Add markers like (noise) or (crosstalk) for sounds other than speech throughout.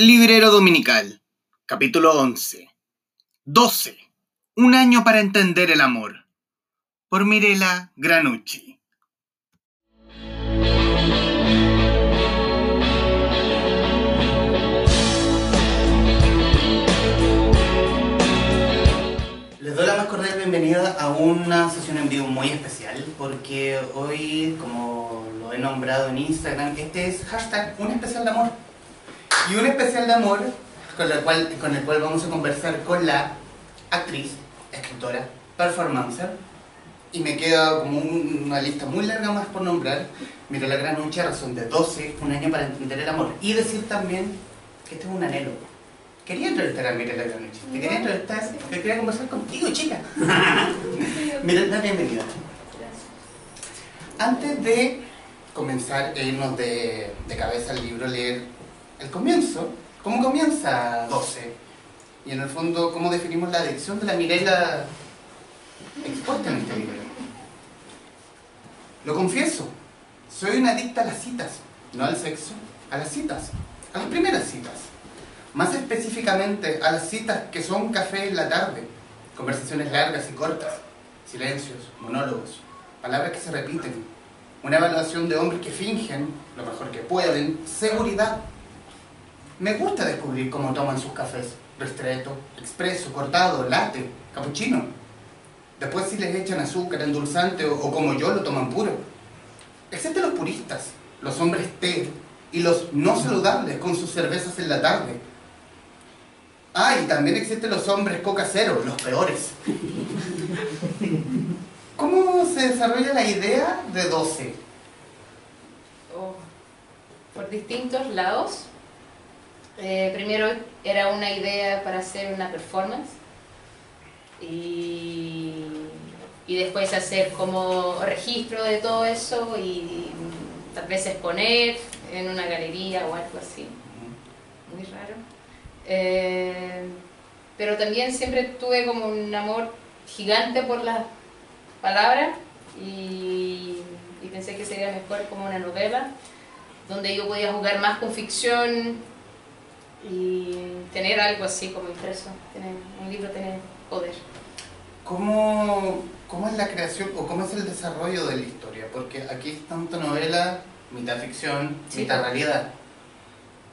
Librero Dominical, capítulo 11. 12. Un año para entender el amor. Por Mirela Granucci. Les doy la más cordial bienvenida a una sesión en vivo muy especial porque hoy, como lo he nombrado en Instagram, este es hashtag un especial de amor. Y un especial de amor con, la cual, con el cual vamos a conversar con la actriz, escritora, performancer. Y me queda como un- una lista muy larga más por nombrar. Mira la gran noche, razón de 12, un año para entender el amor. Y decir también que este es un anhelo. Quería entrevistar a Mirela Granucci. Te quería entrevistar porque quería conversar contigo, chica. (laughs) Mirela, bienvenida. Antes de comenzar e irnos de, de cabeza al libro, leer el comienzo, cómo comienza 12 y en el fondo cómo definimos la adicción de la Mirela expuesta en este libro. Lo confieso, soy una adicta a las citas, no al sexo, a las citas, a las primeras citas. Más específicamente a las citas que son café en la tarde, conversaciones largas y cortas, silencios, monólogos, palabras que se repiten, una evaluación de hombres que fingen, lo mejor que pueden, seguridad. Me gusta descubrir cómo toman sus cafés, ristretto, expreso, cortado, latte, cappuccino. Después si les echan azúcar, endulzante o, como yo lo toman puro. Excepto los puristas, los hombres té y los no saludables con sus cervezas en la tarde. Ah, y también existen los hombres coca cero, los peores. (laughs) ¿Cómo se desarrolla la idea de 12? o por distintos lados. Eh, primero era una idea para hacer una performance y, y después hacer como registro de todo eso y tal vez exponer en una galería o algo así, muy raro. Eh, pero también siempre tuve como un amor gigante por las palabras y, y pensé que sería mejor como una novela donde yo podía jugar más con ficción y tener algo así como impreso. Tener, un libro tiene poder. ¿Cómo, ¿Cómo es la creación o cómo es el desarrollo de la historia? Porque aquí es tanto novela, mitad ficción, Sí. mitad realidad.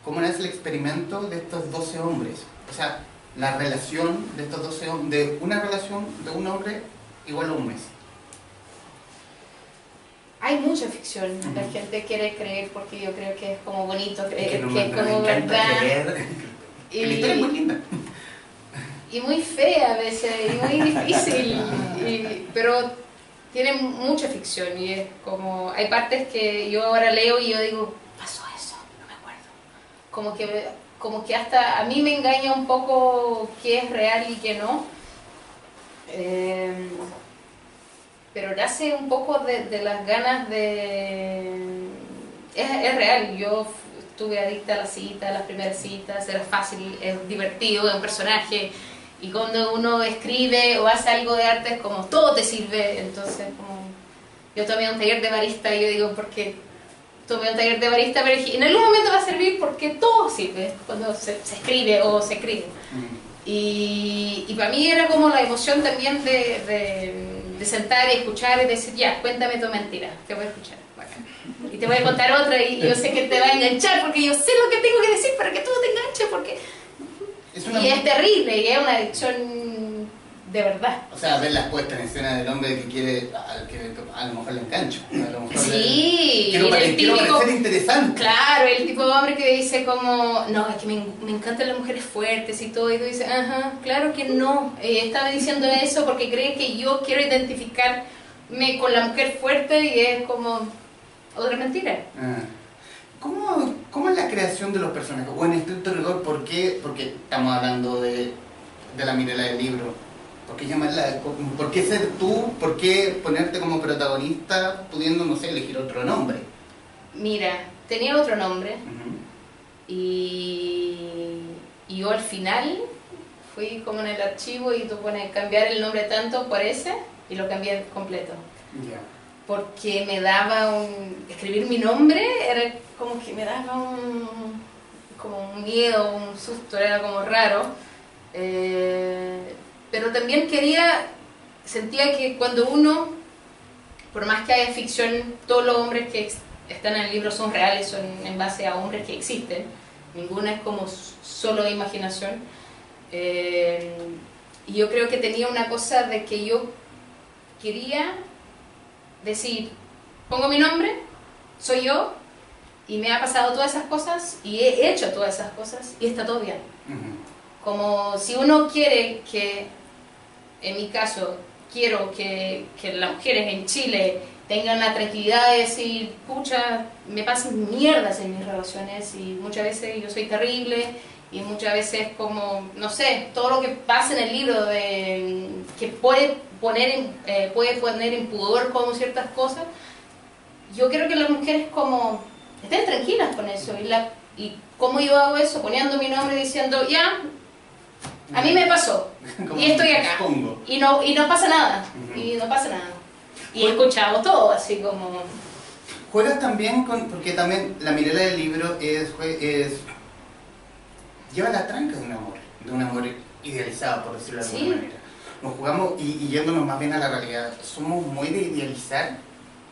¿Cómo es el experimento de estos 12 hombres? O sea, la relación de estos 12 hombres, de una relación de un hombre igual a un mes. Hay mucha ficción. La Ujú. gente quiere creer porque yo creo que es como bonito creer, que no que me, es como verdad. creer. la historia es muy linda. y muy fea a veces, y muy difícil, y- pero tiene mucha ficción y es como, hay partes que yo ahora leo y yo digo, pasó eso, no me acuerdo. Como que, como que hasta a mí me engaña un poco qué es real y qué no. Eh, pero nace un poco de, de las ganas de... Es, es real, yo estuve adicta a las citas, a las primeras citas, era fácil, es divertido, es un personaje, y cuando uno escribe o hace algo de arte es como todo te sirve, entonces como... Yo tomé un taller de barista y yo digo, porque tomé un taller de barista, pero dije, en algún momento va a servir porque todo sirve cuando se, se escribe o se escribe. Mm. Y, y para mí era como la emoción también de, de- de sentar y escuchar y decir, ya, cuéntame tu mentira, te voy a escuchar. bacán. Y te voy a contar otra y yo sé que te va a enganchar porque yo sé lo que tengo que decir para que tú te enganches porque... Es una, Y es terrible y es una adicción de verdad. o sea, ver la puesta en escena del hombre que quiere, al que a lo mejor le engancho. A lo mejor le- Sí, quiero, pare- el quiero típico... parecer interesante. Claro, el tipo de hombre que dice como, no, es que me, me encantan las mujeres fuertes y todo, y tú dices, ajá, claro que no, eh, estaba diciendo eso porque cree que yo quiero identificarme con la mujer fuerte y es como otra mentira. Ah. ¿Cómo, ¿Cómo es la creación de los personajes? O en estricto rigor, ¿por qué? Porque estamos hablando de, de la Mirela del libro. ¿Por qué llamarla? ¿Por qué ser tú? ¿Por qué ponerte como protagonista pudiendo, no sé, elegir otro nombre? Mira, tenía otro nombre Ujú. y, y yo al final fui como en el archivo y tú pones cambiar el nombre tanto por ese y lo cambié completo. Ya. porque me daba un... Escribir mi nombre era como que me daba un... como un miedo, un susto, era como raro. Eh, pero también quería, sentía que cuando uno, por más que haya ficción, todos los hombres que están en el libro son reales, son en base a hombres que existen, ninguna es como solo imaginación. Eh, y yo creo que tenía una cosa de que yo quería decir, pongo mi nombre, soy yo, y me ha pasado todas esas cosas, y he hecho todas esas cosas, y está todo bien. Como si uno quiere que, en mi caso, quiero que, las mujeres en Chile tengan la tranquilidad de decir, pucha, me pasan mierdas en mis relaciones y muchas veces yo soy terrible y muchas veces como, no sé, todo lo que pasa en el libro de, que puede poner, en, eh, puede poner en pudor como ciertas cosas, yo creo que las mujeres como estén tranquilas con eso y, la, y cómo yo hago eso, poniendo mi nombre y diciendo, ya, a mí me pasó. (laughs) Y estoy acá. y no, y no pasa nada, y no pasa nada. Y he escuchado todo, así como... Juegas también con, porque también la mirada del libro es, es lleva la tranca de un amor, de un amor idealizado, por decirlo de alguna manera. Nos jugamos, y, yéndonos más bien a la realidad, somos muy de idealizar,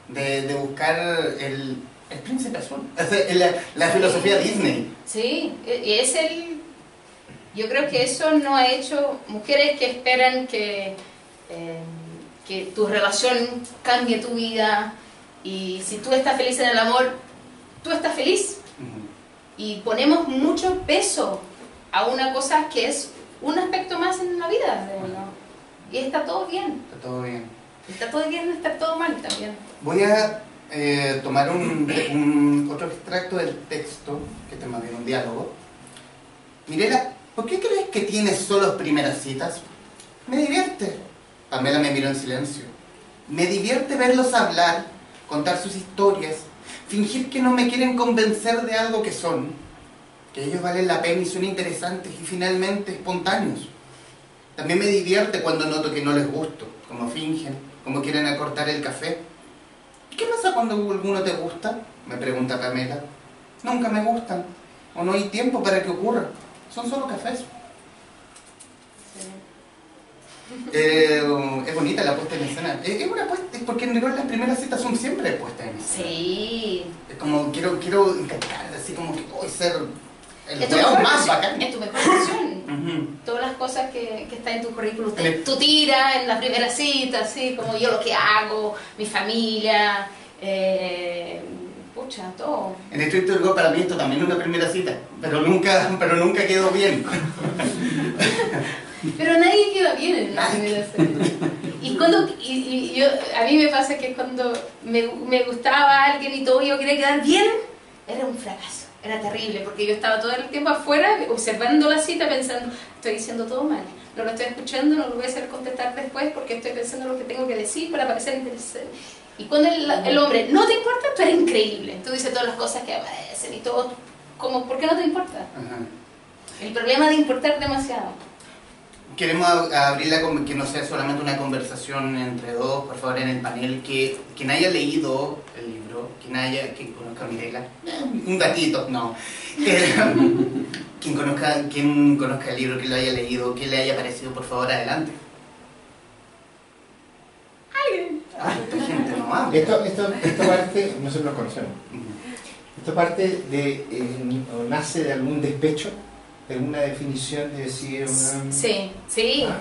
de, de buscar el, el príncipe azul, (laughs) la, la filosofía Disney. Sí, y es el... Yo creo que eso no ha hecho mujeres que esperan que, eh, que tu relación cambie tu vida y si tú estás feliz en el amor, tú estás feliz. Y ponemos mucho peso a una cosa que es un aspecto más en la vida de uno. Y está todo bien. Está todo bien. Está todo bien, está todo mal también. Voy a eh, tomar un, otro extracto del texto, que es más bien un diálogo. Mirela, ¿por qué crees que tienes solo primeras citas? Me divierte. Pamela me miró en silencio. Me divierte verlos hablar, contar sus historias, fingir que no me quieren convencer de algo que son que ellos valen la pena y son interesantes y finalmente espontáneos. También me divierte cuando noto que no les gusto, como fingen, como quieren acortar el café. ¿Y qué pasa cuando alguno te gusta? Me pregunta Pamela. Nunca me gustan, o no hay tiempo para que ocurra. Son solo cafés. Eh, es bonita la puesta en escena. Es, una puesta, porque en realidad las primeras citas son siempre puestas en escena. Sí. Es como quiero, quiero encantar, así como que hoy ser es tu, mejor más es tu mejor versión. Todas las cosas que, que están en tu currículum, tu tira en la primera cita, así como yo lo que hago, mi familia, eh, pucha, todo. En estricto rigor para mí esto también es una primera cita, pero nunca, pero nunca quedó bien. (laughs) pero nadie queda bien en una primera cita. Y cuando, y, yo, a mí me pasa que cuando me, me gustaba alguien y todo yo quería quedar bien, era un fracaso era terrible porque yo estaba todo el tiempo afuera observando la cita pensando, estoy diciendo todo mal, no lo estoy escuchando, no lo voy a hacer contestar después porque estoy pensando lo que tengo que decir para parecer interesante. Y cuando el, hombre no te importa, tú eres increíble, tú dices todas las cosas que aparecen y todo, como, ¿por qué no te importa? El problema de importar demasiado. Queremos abrirla que no sea solamente una conversación entre dos, por favor, en el panel, que quien haya leído el libro, quien haya, quien conozca a Mirela, un gatito, no, (laughs) quien, conozca, quien conozca el libro, que lo haya leído, que le haya parecido, por favor, adelante. Esta gente no Esto, esto, esta parte, nosotros lo conocemos. Esta parte de, eh, nace de algún despecho una definición de decir una... Sí, sí. Ah.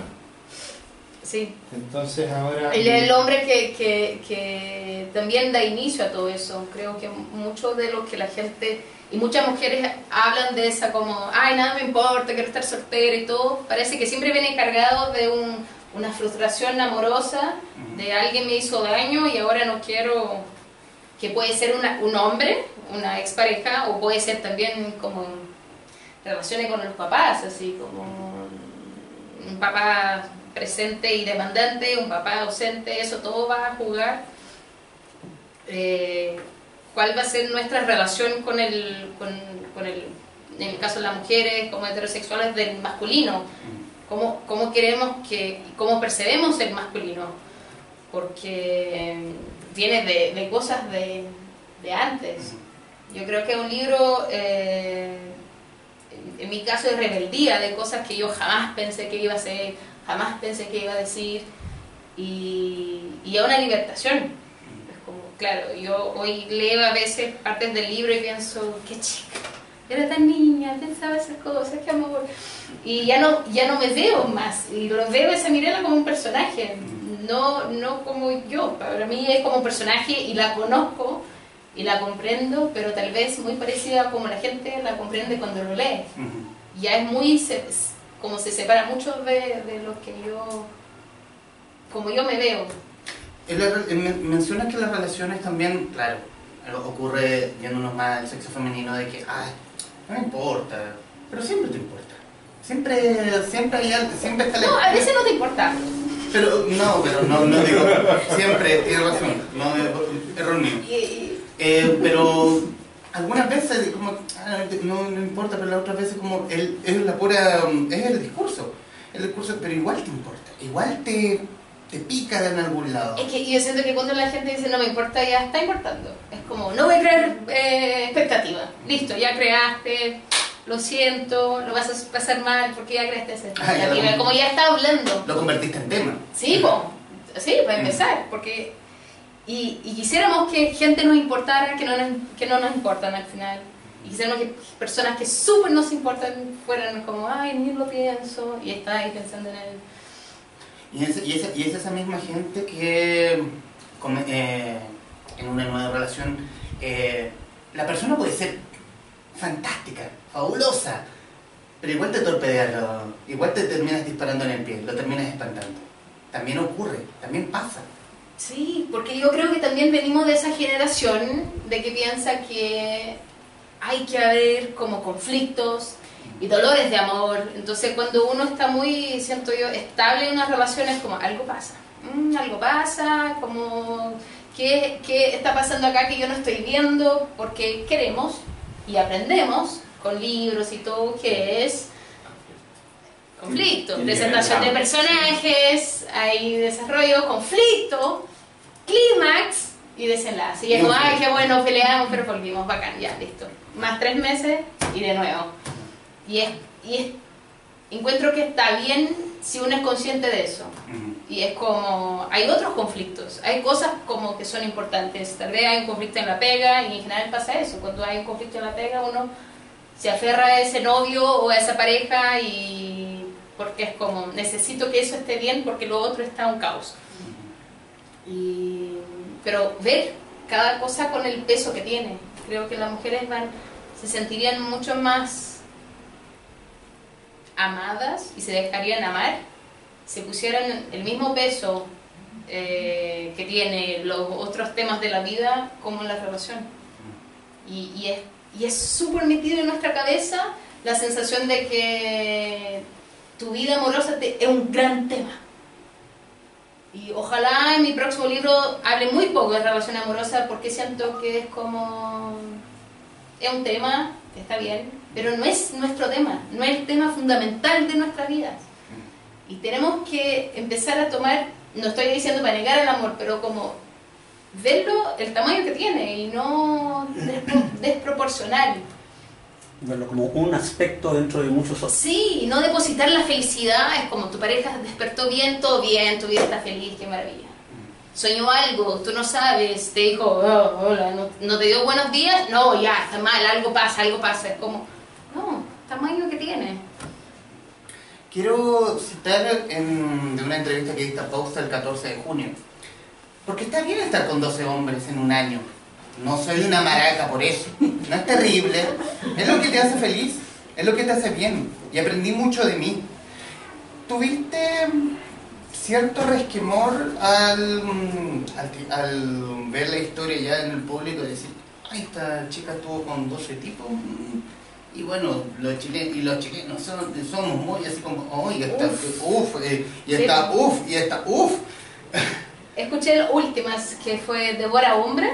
Sí. Entonces ahora... El, el hombre que, que, que, también da inicio a todo eso. Creo que mucho de lo que la gente y muchas mujeres hablan de esa como, ay, nada me importa, quiero estar soltera y todo, parece que siempre viene cargado de un, una frustración amorosa, de alguien me hizo daño y ahora no quiero, que puede ser una, un hombre, una expareja, o puede ser también como relaciones con los papás, así como un papá presente y demandante, un papá ausente, eso todo va a jugar. Eh, ¿Cuál va a ser nuestra relación con el, con, el, en el caso de las mujeres como heterosexuales, del masculino? ¿Cómo, cómo queremos que, cómo percebemos el masculino? Porque viene de, de cosas de, de, antes. Yo creo que un libro... Eh, mi caso de rebeldía, de cosas que yo jamás pensé que iba a hacer, jamás pensé que iba a decir, y, y a una libertación. Es como, claro, yo hoy leo a veces partes del libro y pienso, qué chica, era tan niña, pensaba esas cosas, qué amor. Y ya no, ya no me veo más, y lo veo a esa Mirela como un personaje, no, no como yo, para mí es como un personaje y la conozco y la comprendo, pero tal vez muy parecida como la gente la comprende cuando lo lee. Ya es muy, se- como se separa mucho de, de lo que yo, como yo me veo. Mencionas que las relaciones también, claro, ocurre yéndonos más al sexo femenino de que, ay, no importa, pero siempre te importa. Siempre, siempre hay algo, siempre está la- No, a veces no te importa. Pero, no, pero no, no digo, siempre, tienes razón, no, error mío. Eh, pero algunas veces como ah, no, no importa pero las otras veces como el, es la pura es el discurso el discurso pero igual te importa igual te, te pica en algún lado Es que yo siento que cuando la gente dice no me importa, ya está importando. Es como, no voy a crear eh, expectativa. Listo, ya creaste, lo siento, lo vas a pasar mal porque ya creaste esa Ah, ya expectativa. Como ya está hablando. lo convertiste en tema Sí, po. sí, para empezar, porque... Y, y quisiéramos que gente nos importara que no nos, que no nos importan al final. Y quisiéramos que personas que súper nos importan fueran como, ay, ni lo pienso, y está ahí pensando en él. Y es, y es- y es esa misma gente que eh, en una nueva relación eh, la persona puede ser fantástica fabulosa pero igual te torpedea lo- igual te terminas disparando en el pie lo terminas espantando. También ocurre también pasa. Sí, porque yo creo que también venimos de esa generación de que piensa que hay que haber como conflictos y dolores de amor. Entonces cuando uno está muy, siento yo, estable en una relación es como algo pasa. Mm, algo pasa, como ¿qué, qué está pasando acá que yo no estoy viendo porque queremos y aprendemos con libros y todo que es conflicto, presentación de personajes, hay desarrollo, conflicto, clímax y desenlace. Y es como, ay, qué bueno, peleamos, pero volvimos, bacán, ya, listo. Más tres meses y de nuevo. Y es, y es, encuentro que está bien si uno es consciente de eso. Y es como, hay otros conflictos, hay cosas como que son importantes. Tal vez hay un conflicto en la pega y en general pasa eso. Cuando hay un conflicto en la pega uno se aferra a ese novio o a esa pareja y porque es como, necesito que eso esté bien porque lo otro está un caos. Y, pero ver cada cosa con el peso que tiene. Creo que las mujeres van, se sentirían mucho más amadas y se dejarían amar si pusieran el mismo peso eh, que tiene los otros temas de la vida como la relación. Y, y es y es súper metido en nuestra cabeza la sensación de que tu vida amorosa te- es un gran tema. Y ojalá en mi próximo libro hable muy poco de relación amorosa porque siento que es como... Es un tema, que está bien, pero no es nuestro tema, no es el tema fundamental de nuestras vidas. Y tenemos que empezar a tomar, no estoy diciendo para negar el amor, pero como verlo el tamaño que tiene y no despro- desproporcional. Verlo como un aspecto dentro de muchos otros. Sí, y no depositar la felicidad, es como tu pareja despertó bien, todo bien, tu vida está feliz, qué maravilla. Soñó algo, tú no sabes, te dijo, "Oh, hola, no, no te dio buenos días, no, ya, está mal, algo pasa, algo pasa, es como, tamaño que tiene. Quiero citar en- de una entrevista que diste a Pausta el 14 de junio. Porque está bien estar con 12 hombres en un año. No soy una maraca por eso. (laughs) No es terrible. Es lo que te hace feliz. Es lo que te hace bien. Y aprendí mucho de mí. ¿Tuviste cierto resquemor al, al, al ver la historia ya en el público y decir, ay, esta chica estuvo con 12 tipos? Y bueno, los chilenos, y los chilenos son- somos muy así como, oh, y esta, uff, eh, y Sí, pues. uff, y esta, uff. Escuché las últimas, que fue Devora Hombre,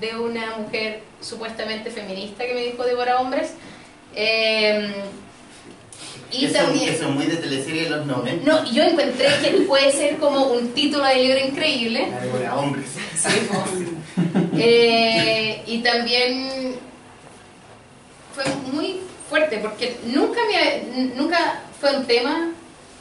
de una mujer supuestamente feminista que me dijo Devora Hombres. Eh, y Eso, también... eso es muy de teleserie de los 90. No, yo encontré que puede ser como un título de libro increíble. La de hombres. Sí, po. (laughs) Eh, y también fue muy fuerte, porque nunca, me, nunca fue un tema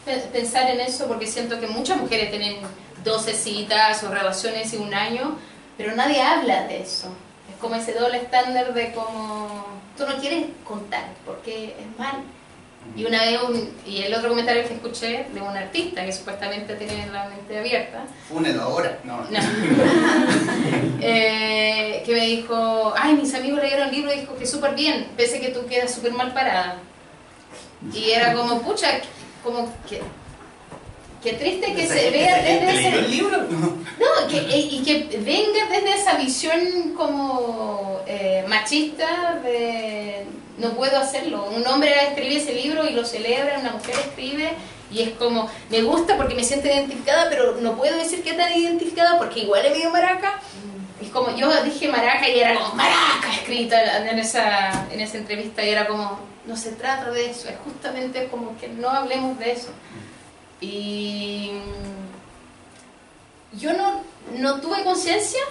pe- pensar en eso, porque siento que muchas mujeres tienen 12 citas o relaciones en un año, pero nadie habla de eso. Es como ese doble estándar de como, tú no quieres contar, porque es mal. Y una vez, un- y el otro comentario que escuché de un artista que supuestamente tiene la mente abierta, Fúnelo ahora. No. no. (laughs) Eh, que me dijo, ay, mis amigos leyeron el libro y dijo que súper bien, pese que tú quedas súper mal parada. Y era como, pucha, como que... Qué triste que se vea desde ¿Te leyó ese... el libro? No. Que, y que venga desde esa visión como eh, machista de no puedo hacerlo. Un hombre escribe ese libro y lo celebra, una mujer escribe y es como, me gusta porque me siento identificada, pero no puedo decir que tan identificada porque igual es medio maraca. Es como, yo dije maraca y era como maraca escrita en esa, en esa entrevista y era como, no se trata de eso, es justamente como que no hablemos de eso. Y yo no, no tuve conciencia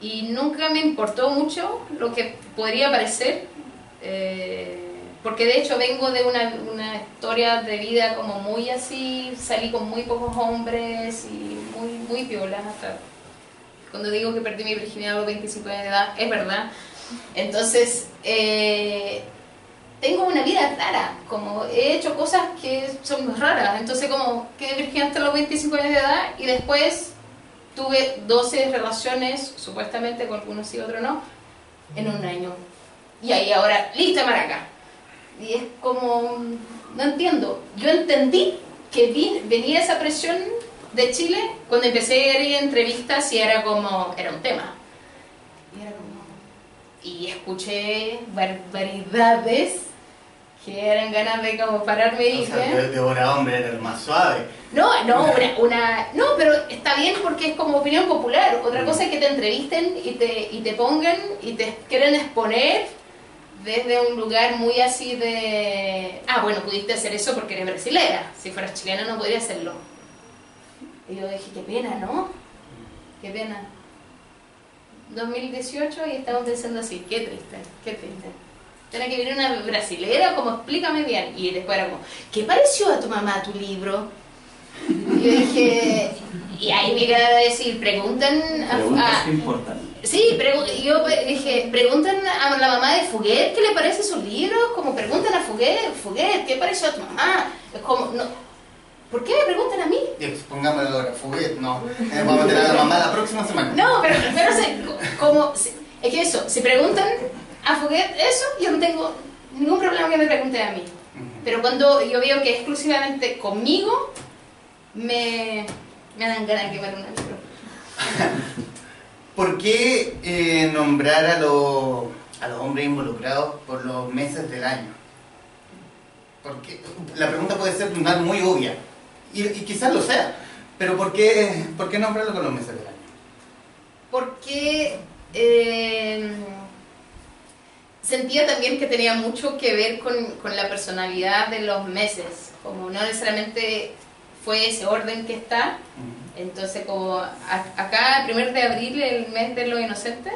y nunca me importó mucho lo que podría parecer, eh, porque de hecho vengo de una, una historia de vida como muy así, salí con muy pocos hombres y muy, muy piolas hasta cuando digo que perdí mi virginidad a los 25 años de edad, es verdad. Entonces, eh, tengo una vida rara, como he hecho cosas que son raras, entonces como quedé virgen hasta los 25 años de edad y después tuve 12 relaciones, supuestamente con algunos sí, otros no, en un año. Y ahí ahora, lista maraca. Y es como, no entiendo, yo entendí que vi- venía esa presión de Chile cuando empecé a ir a entrevistas y era como, era un tema. Y era como, y escuché barbaridades que eran ganas de como pararme y O sea, de- Hombre era el más suave. No, no, una, una- no, pero está bien porque es como opinión popular. Otra cosa es que te entrevisten y te, y te pongan y te quieren exponer desde un lugar muy así de, ah, bueno, pudiste hacer eso porque eres brasilera. Si fueras chilena no podría hacerlo. Y yo dije, qué pena, ¿no? Qué pena. 2018 y estamos pensando así, qué triste, qué triste. Tiene que venir una brasilera, como explícame bien. Y después era como, ¿qué pareció a tu mamá tu libro? Y yo dije, y ahí me iban a decir, preguntan a, Preguntas que importan. Sí, pregu- yo dije, preguntan a la mamá de Fuguet qué le parece sus libros, como preguntan a Fuguet, Fuguet, ¿qué pareció a tu mamá? Es como, no, ¿por qué me preguntan a mí? Y pues, pongámoslo ahora, Fuguet, no. Eh, vamos a tener a la mamá la próxima semana. No, pero, pero se- como, se- es que eso, si preguntan a Fuguet eso, yo no tengo ningún problema que me pregunten a mí. Pero cuando yo veo que exclusivamente conmigo, me, me dan ganas de quemar un libro. (laughs) ¿Por qué eh, nombrar a, los a los hombres involucrados por los meses del año? Porque la pregunta puede ser una muy obvia, y, y quizás lo sea, pero ¿por qué, ¿por qué nombrarlo con los meses del año? porque eh, sentía también que tenía mucho que ver con, con la personalidad de los meses, como no necesariamente fue ese orden que está, entonces como a- acá el primer de abril, el mes de los inocentes,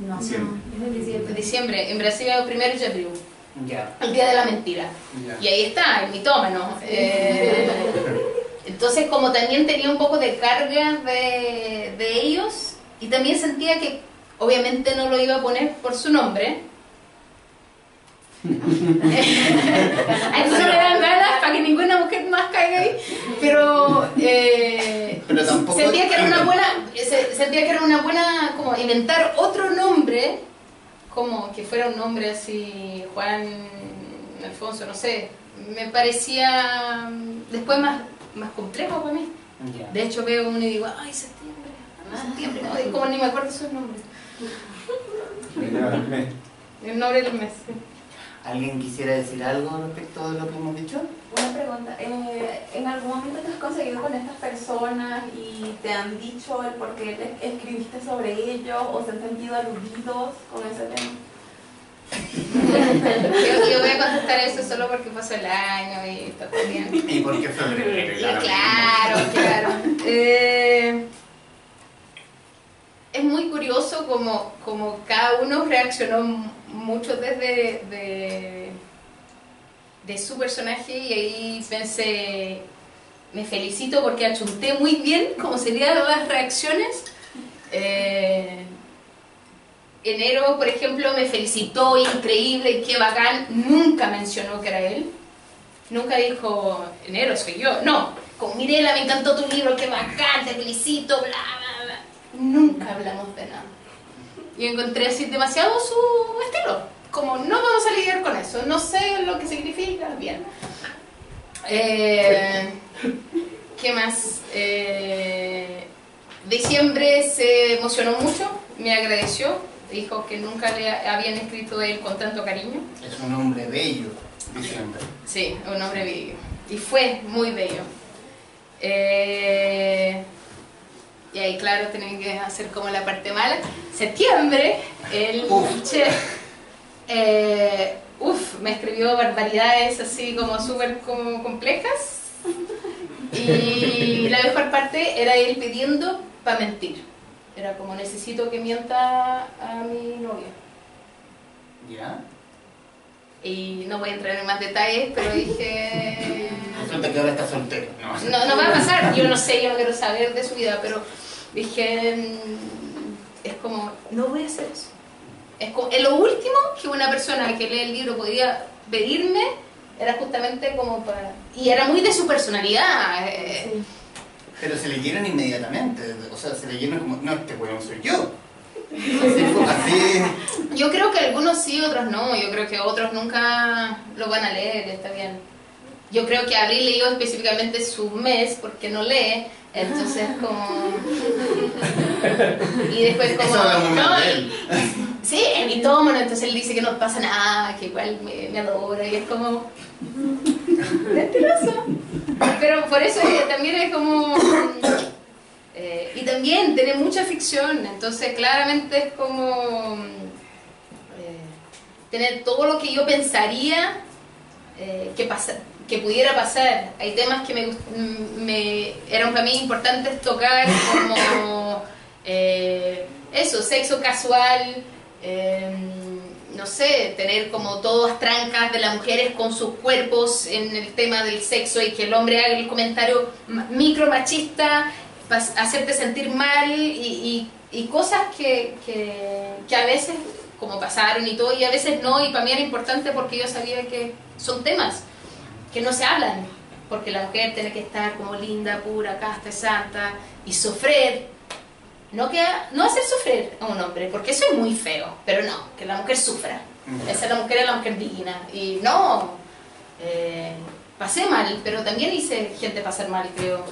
No, Diciembre. no, es de diciembre. diciembre, en Brasil es el primero de abril, El día de la mentira. Y ahí está, el mitómano. Eh, entonces, como también tenía un poco de carga de, de ellos, y también sentía que obviamente no lo iba a poner por su nombre. (laughs) a eso no le dan ganas para que ninguna mujer más caiga ahí, pero, eh, Pero sentía que era una (laughs) buena, se- sentía que era una buena como inventar otro nombre, como que fuera un nombre así, Juan Alfonso, no sé, me parecía mm, después más, más complejo para mí. De hecho veo uno y digo, ay, septiembre, septiembre, no, y como ni me acuerdo sus nombres, el nombre del mes. (laughs) ¿Alguien quisiera decir algo respecto de lo que hemos dicho? Una pregunta, eh, ¿en algún momento te has conseguido con estas personas y te han dicho el por qué te escribiste sobre ellos o se han sentido aludidos con ese tema? Yo, yo voy a contestar eso solo porque pasó el año y está todo bien. (laughs) ¿Y por qué febrero? Y claro, claro. Eh, es muy curioso como, como cada uno reaccionó mucho desde de, su personaje y ahí pensé, me felicito porque achunté muy bien cómo serían las reacciones. Eh, Enero, por ejemplo, me felicitó, increíble, qué bacán, nunca mencionó que era él. Nunca dijo, Enero soy yo. No, con Mirela me encantó tu libro, qué bacán, te felicito, bla. Nunca hablamos de nada. Y encontré así demasiado su estilo. Como no vamos a lidiar con eso, no sé lo que significa, bien. Eh, ¿Qué más? Eh, diciembre se emocionó mucho, me agradeció, dijo que nunca le habían escrito él con tanto cariño. Es un hombre bello, diciembre. Sí, un hombre bello. Y fue muy bello. Eh, y ahí, claro, tienen que hacer como la parte mala. Septiembre, el chef, eh, uf, me escribió barbaridades así como súper como complejas. Y la mejor parte era él pidiendo para mentir. Era como necesito que mienta a mi novia. ¿Ya? Y no voy a entrar en más detalles, pero dije... Resulta que ahora está soltero. No, No, no va a pasar, yo no sé, yo no quiero saber de su vida, pero dije, es como, no voy a hacer eso. Es, como, es lo último que una persona que lee el libro podía pedirme, era justamente como para... Y era muy de su personalidad. eh, Pero se leyeron inmediatamente. O sea, se leyeron como, no, este weón soy yo. Así. Yo creo que algunos sí, otros no. Yo creo que otros nunca lo van a leer, está bien. Yo creo que Abril leyó específicamente su mes porque no lee, entonces como... (laughs) Y después como... No, él. (laughs) Sí, es mitómano, entonces él dice que no pasa nada, que igual me, me adora y es como... (laughs) Mentiroso. Pero por eso eh, también es como... eh, y también tiene mucha ficción, entonces claramente es como... eh, tener todo lo que yo pensaría eh, que, pasa, que pudiera pasar. Hay temas que me, gust- me eran para mí importantes tocar como (laughs) eso, sexo casual, eh, no sé, tener como todas trancas de las mujeres con sus cuerpos en el tema del sexo y que el hombre haga el comentario micro machista, hacerte sentir mal y, y- y cosas que, que, que a veces como pasaron y todo y a veces no y para mí era importante porque yo sabía que son temas que no se hablan porque la mujer tiene que estar como linda, pura, casta, santa y sufrir no que no hacer sufrir a un hombre porque eso es muy feo pero no que la mujer sufra. Esa es la mujer es la mujer digna y no eh, pasé mal pero también hice gente pasar mal creo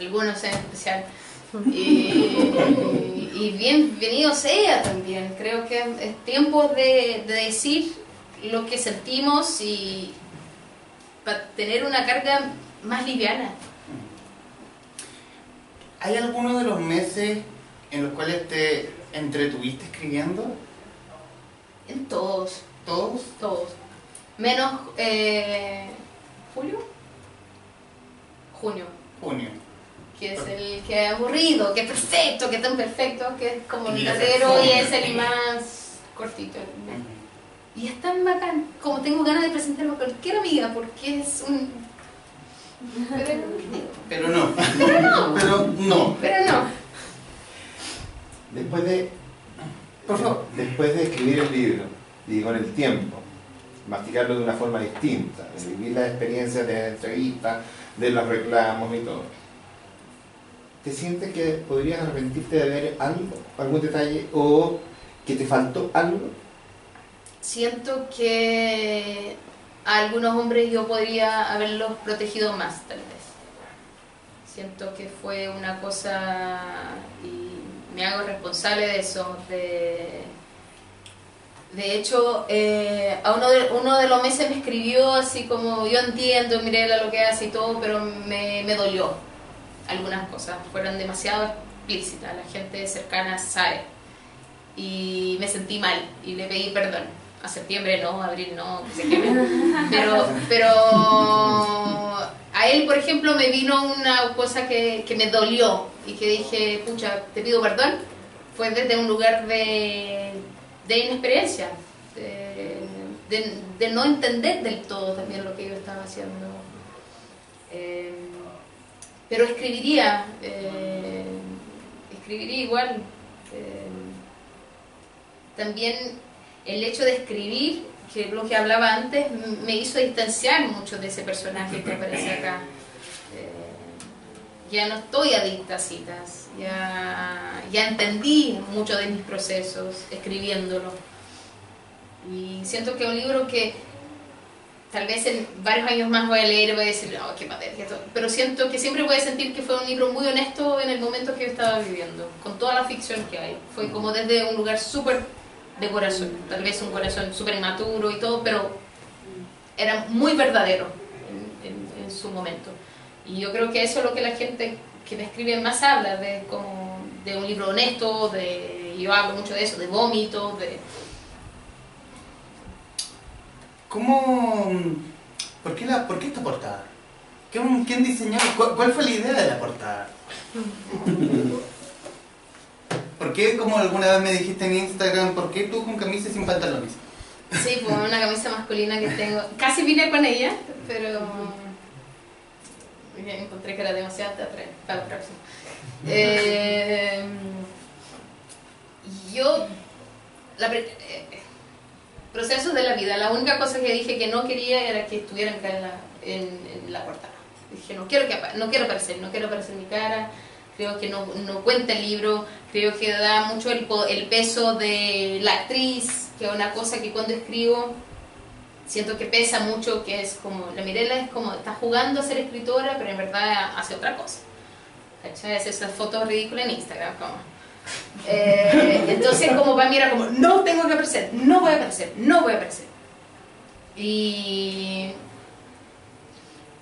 algunos en especial y, y bienvenido sea también creo que es tiempo de, de decir lo que sentimos y para tener una carga más liviana ¿Hay alguno de los meses en los cuales te entretuviste escribiendo? en todos ¿Todos? Todos. Menos eh, julio. Junio. Junio. Que es el que es aburrido, que es perfecto, que es tan perfecto, que es como la verdadero y es el más cortito. Y es tan bacán, como tengo ganas de presentarlo a cualquier amiga, porque es un... Pero no. Pero no, (laughs) Pero no. pero no. Después de, Por favor. después de escribir el libro y con el tiempo, masticarlo de una forma distinta, de vivir las experiencias de la entrevista, de los reclamos y todo, ¿te sientes que podrías arrepentirte de ver algo, algún detalle o que te faltó algo? Siento que a algunos hombres yo podría haberlos protegido más, tal vez. Siento que fue una cosa y me hago responsable de eso. De, de hecho, eh, a uno de, uno de los meses me escribió así como, yo entiendo, Mirela, lo que hace y todo, pero me, me dolió. Algunas cosas fueron demasiado explícitas, la gente cercana sabe y me sentí mal y le pedí perdón. A septiembre no, a abril no, que se. Pero, pero a él, por ejemplo, me vino una cosa que, que me dolió y que dije, pucha, te pido perdón. Fue desde un lugar de, de inexperiencia, de no entender del todo también lo que yo estaba haciendo. Eh, pero escribiría, eh, escribiría igual. eh, también el hecho de escribir, que es lo que hablaba antes, me hizo distanciar mucho de ese personaje que aparece acá. Eh, ya no estoy adicta a citas, ya, ya entendí mucho de mis procesos escribiéndolo. Y siento que es un libro que tal vez en varios años más voy a leer y voy a decir, no, qué patética, todo". pero siento que siempre voy a sentir que fue un libro muy honesto en el momento que yo estaba viviendo, con toda la ficción que hay. Fue como desde un lugar súper de corazón, tal vez un corazón súper inmaturo y todo, pero era muy verdadero en, en- en su momento. Y yo creo que eso es lo que la gente que me escribe más habla, de, como, de un libro honesto, de, yo hablo mucho de eso, de vómito, de... ¿Cómo... ¿Por qué, la, ¿Por qué esta portada? ¿Quién, quién diseñó? ¿Cuál, fue la idea de la portada? ¿Por qué, como alguna vez me dijiste en Instagram, por qué tú con camisa sin pantalones? Sí, pues una camisa masculina que tengo. Casi vine con ella, pero encontré que era demasiado para la próxima. Eh, yo, la, eh, procesos de la vida, la única cosa que dije que no quería era que estuvieran acá en la, en, en la portada. Dije, no quiero, que, no quiero aparecer, no quiero aparecer mi cara, creo que no, no cuenta el libro, creo que da mucho el, el peso de la actriz, que es una cosa que cuando escribo siento que pesa mucho, que es como, la Mirela es como, está jugando a ser escritora, pero en verdad hace otra cosa. ¿Cachai? Hace esas fotos ridículas en Instagram, como. Eh, entonces como para mí era como, no tengo que aparecer, no voy a aparecer, no voy a aparecer. Y,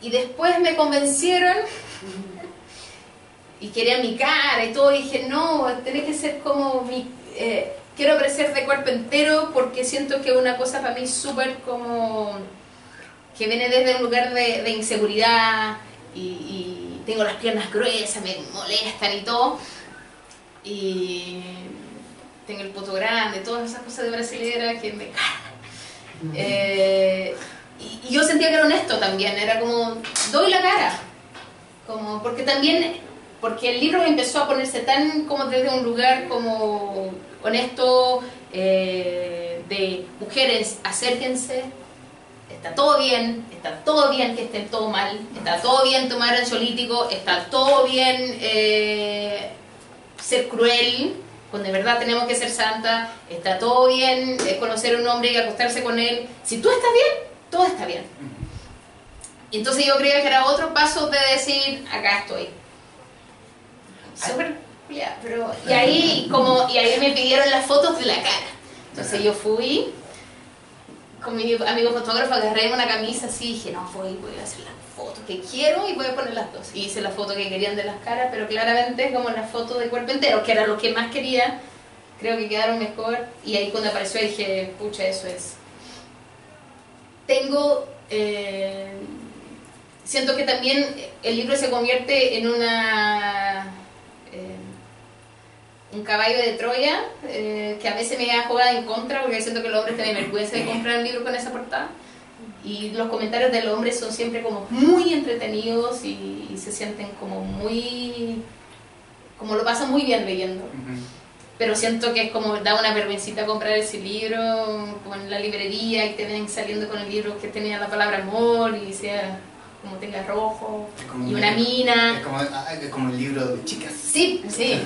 y después me convencieron y querían mi cara y todo, y dije, no, tiene que ser como mi... eh, quiero aparecer de cuerpo entero porque siento que una cosa para mí súper como... que viene desde un lugar de, de inseguridad y, y tengo las piernas gruesas, me molestan y todo. Y tengo el poto grande, todas esas cosas de brasilera que me cargan. Eh, y, y yo sentía que era honesto también, era como, doy la cara. Como, porque también, porque el libro empezó a ponerse tan como desde un lugar como honesto, eh, de mujeres, acérquense, está todo bien, está todo bien que estén todo mal, está todo bien tomar ansiolítico, está todo bien eh, ser cruel, cuando de verdad tenemos que ser santa, está todo bien conocer a un hombre y acostarse con él. Si tú estás bien, todo está bien. Y entonces yo creía que era otro paso de decir, acá estoy. Súper pero... Y ahí, como, y ahí me pidieron las fotos de la cara. Entonces yo fui con mi amigo fotógrafo, agarré una camisa así y dije, no, voy, voy a hacer las fotos que quiero y voy a poner las dos. Y hice la foto que querían de las caras, pero claramente es como la foto de cuerpo entero, que era lo que más quería. Creo que quedaron mejor. Y ahí cuando apareció dije, pucha, eso es. Tengo... eh, siento que también el libro se convierte en una... eh, un caballo de Troya, eh, que a veces me ha jugado en contra, porque siento que los hombres tienen vergüenza de (laughs) comprar un libro con esa portada. Y los comentarios de los hombres son siempre como muy entretenidos y, y se sienten como muy... como lo pasan muy bien leyendo. Pero siento que es como da una vergüencita comprar ese libro como en la librería y te ven saliendo con el libro que tenía la palabra amor y sea como tenga rojo como y un- una mina. Es como, ah, es como el libro de chicas. Sí, sí.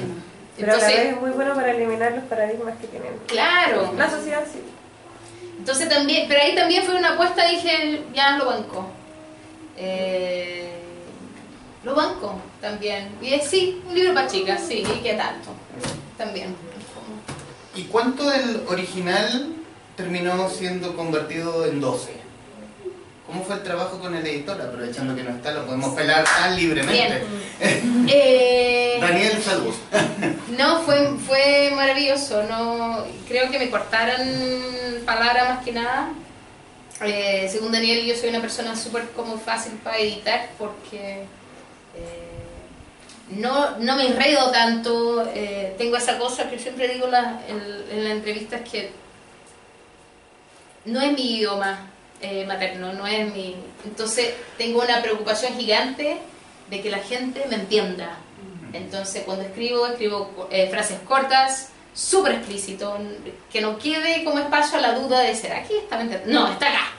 Pero a la vez Entonces, es muy bueno para eliminar los paradigmas que tienen. claro. La sociedad sí. Entonces también, pero ahí también fue una apuesta, dije, ya lo banco. Eh, lo banco también. Y es, sí, un libro para chicas, sí, y qué tanto. También. ¿Y cuánto del original terminó siendo convertido en 12? ¿Cómo fue el trabajo con el editor? Aprovechando que no está, lo podemos pelar tan libremente. Bien. (laughs) Eh, Daniel, salud. (laughs) No, fue, fue maravilloso. No, creo que me cortaron palabras más que nada. Eh, según Daniel, yo soy una persona súper como fácil para editar porque eh, no, no me enredo tanto. tengo esa cosa que siempre digo en la- en, en las entrevistas que no es mi idioma eh, materno, no es mi... Entonces tengo una preocupación gigante de que la gente me entienda. Entonces cuando escribo, escribo eh, frases cortas, súper explícito, que no quede como espacio a la duda de ¿será aquí está? No, está acá.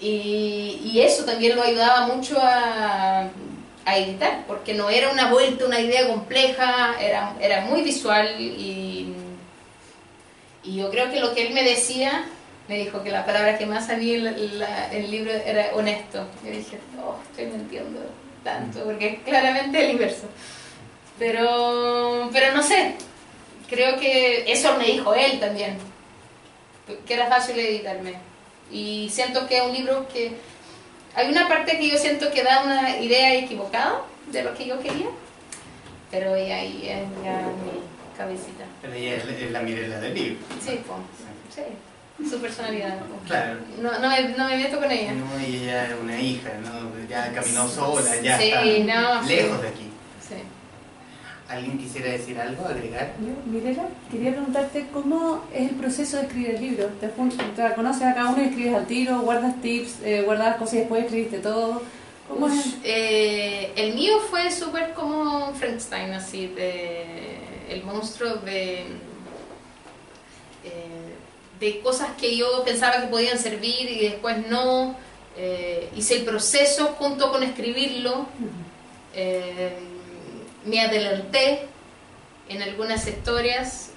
Y, y eso también lo ayudaba mucho a, a editar, porque no era una vuelta, una idea compleja, era, era muy visual y, y yo creo que lo que él me decía, me dijo que la palabra que más sabía en el, libro era honesto. Yo dije, oh, estoy mintiendo tanto, porque claramente es el inverso. Pero, pero no sé, creo que eso me dijo él también, que era fácil editarme. Y siento que es un libro que... Hay una parte que yo siento que da una idea equivocada de lo que yo quería, pero ahí, ahí es ya mi cabecita. Pero ella es, es la Mirela del libro. Sí, pues, sí, su personalidad. Claro. No, no, me, no me meto con ella. No, y ella es una hija, ¿no? Ya caminó sola, ya Sí, está no, sí. lejos de aquí. Sí. ¿Alguien quisiera decir algo, agregar? Yo, Mirela, quería preguntarte cómo es el proceso de escribir el libro. ¿Te, te conoces a cada uno y escribes al tiro? ¿Guardas tips? Eh, ¿Guardas cosas y después escribiste todo? ¿Cómo es? Eh, el mío fue súper como Frankenstein, así, de el monstruo de, de cosas que yo pensaba que podían servir y después no. Eh, hice el proceso junto con escribirlo. Eh, me adelanté en algunas historias,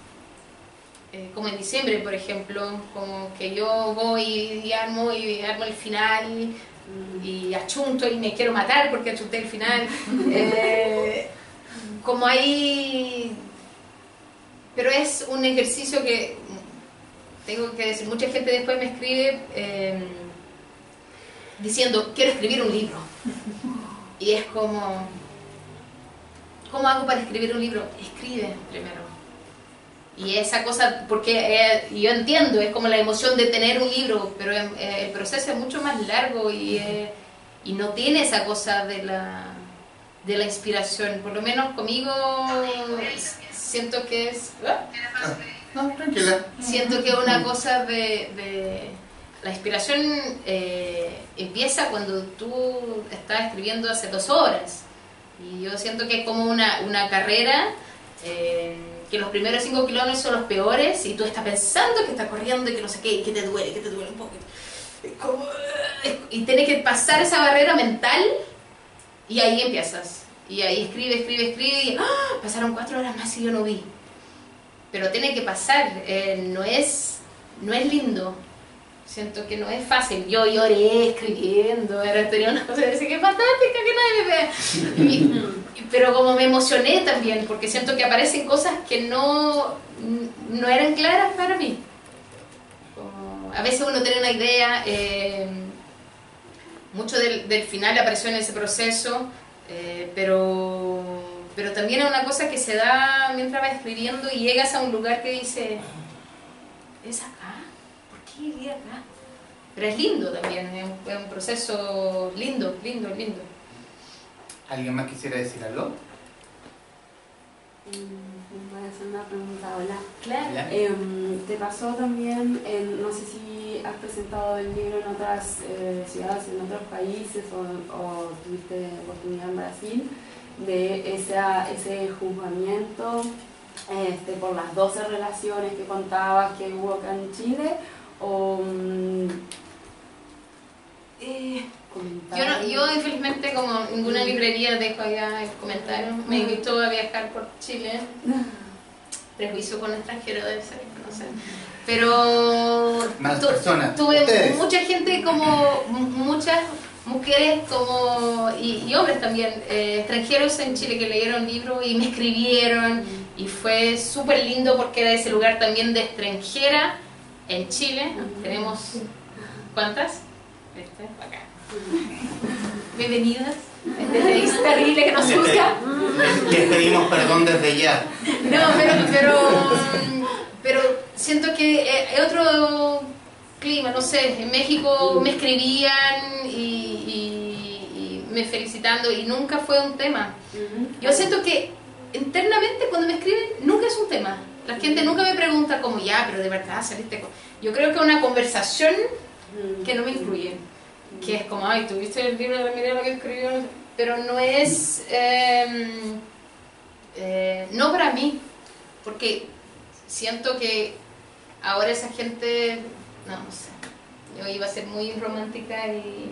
eh, como en diciembre, por ejemplo, como que yo voy y armo y armo el final y achunto y me quiero matar porque achunté el final. (laughs) Como ahí... Pero es un ejercicio que, tengo que decir, mucha gente después me escribe eh, diciendo, quiero escribir un libro. Y es como, ¿cómo hago para escribir un libro? Escribe primero. Y esa cosa, porque eh, yo entiendo, es como la emoción de tener un libro, pero eh, el proceso es mucho más largo y, eh, y no tiene esa cosa de la, de la inspiración. Por lo menos conmigo siento que es... ¿ah? No, tranquila. Siento que una cosa de, de- la inspiración eh, empieza cuando tú estás escribiendo hace dos horas. Y yo siento que es como una, una carrera, eh, que los primeros cinco kilómetros son los peores y tú estás pensando que estás corriendo y que no sé qué, y que te duele, que te duele un poco. Como, y tienes que pasar esa barrera mental y ahí empiezas. Y ahí escribe, escribe, escribe y ¡ah! pasaron cuatro horas más y yo no vi pero tiene que pasar, eh, no, es, no es lindo. Siento que no es fácil. Yo lloré escribiendo, era, tenía una cosa de decir que fantástica, que nadie me vea. Pero como me emocioné también, porque siento que aparecen cosas que no, no eran claras para mí. A veces uno tiene una idea, eh, mucho del, del final apareció en ese proceso, eh, pero, pero también es una cosa que se da mientras vas escribiendo y llegas a un lugar que dice, ¿es acá? ¿Por qué llegué acá? Pero es lindo también, es un, es un proceso lindo, lindo, lindo. ¿Alguien más quisiera decir algo? Mm, Voy a hacer una pregunta, hola. Claro. ¿Ya? Em, ¿Te pasó también, en, no sé si has presentado el libro en otras eh, ciudades, en otros países o, o tuviste oportunidad en Brasil, de esa, ese juzgamiento este, por las 12 relaciones que contabas que hubo acá en Chile? O, mm, Eh, comentar- Yo, no- yo infelizmente como ninguna librería dejo allá el comentario, me invitó a viajar por Chile, prejuicio con extranjero debe ser, no sé. Pero Más tu- personas, tuve ustedes. mucha gente como, muchas mujeres como y, y hombres también, eh, extranjeros en Chile que leyeron libros y me escribieron y fue súper lindo porque era ese lugar también de extranjera en Chile. Tenemos, ¿cuántas? Este, acá. (laughs) Bienvenidas. Este es terrible que nos Les, juzga. les pedimos perdón desde ya. No, pero, pero, pero siento que eh, es otro clima, no sé, en México me escribían y, y- y me felicitando y nunca fue un tema. Yo siento que internamente cuando me escriben nunca es un tema. La gente nunca me pregunta como, ya, pero de verdad saliste con... Yo creo que una conversación que no me incluye, que es como, ay, ¿tuviste el libro de la Mirela que escribió? Pero no es... eh, eh, no para mí, porque siento que ahora esa gente, no, no sé, yo iba a ser muy romántica y,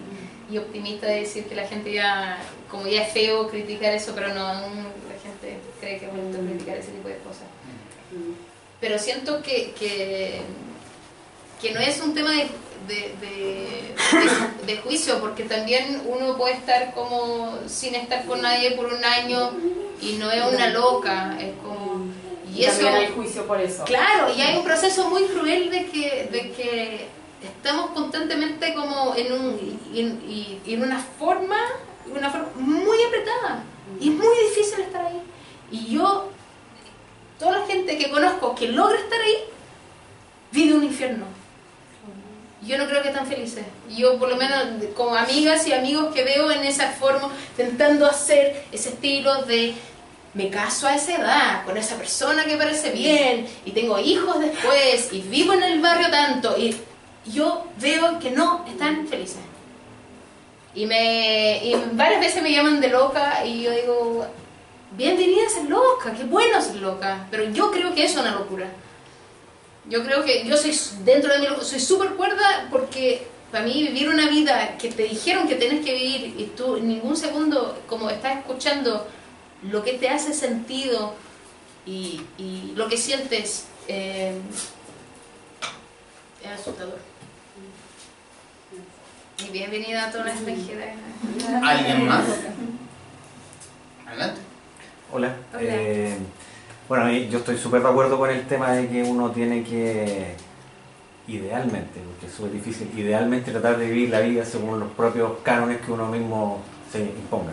y optimista de decir que la gente ya, como ya es feo criticar eso, pero no, aún la gente cree que es bonito criticar ese tipo de cosas. Pero siento que, que, que no es un tema de, de, de- de- de juicio, porque también uno puede estar como sin estar con nadie por un año y no es una loca, es como... Y eso, también hay juicio por eso. Claro, y hay un proceso muy cruel de que, de que estamos constantemente como en, un, en, en una forma, una forma muy apretada. Y es muy difícil estar ahí. Y yo, toda la gente que conozco que logra estar ahí, vive un infierno. Yo no creo que están felices. Yo, por lo menos, como amigas y amigos que veo en esa forma, intentando hacer ese estilo de me caso a esa edad, con esa persona que parece bien, y tengo hijos después, y vivo en el barrio tanto, y yo veo que no están felices. Y, me, y varias veces me llaman de loca, y yo digo, bienvenida a ser loca, qué bueno ser loca, pero yo creo que eso es una locura. Yo creo que yo soy dentro de mí, soy súper cuerda porque para mí vivir una vida que te dijeron que tenés que vivir y tú en ningún segundo como estás escuchando lo que te hace sentido y, y lo que sientes eh, es asustador. Y bienvenida a toda la extranjera. ¿Alguien más? Adelante. Hola. Hola. Eh, bueno, yo estoy súper de acuerdo con el tema de que uno tiene que, idealmente, porque es súper difícil, idealmente tratar de vivir la vida según los propios cánones que uno mismo se imponga.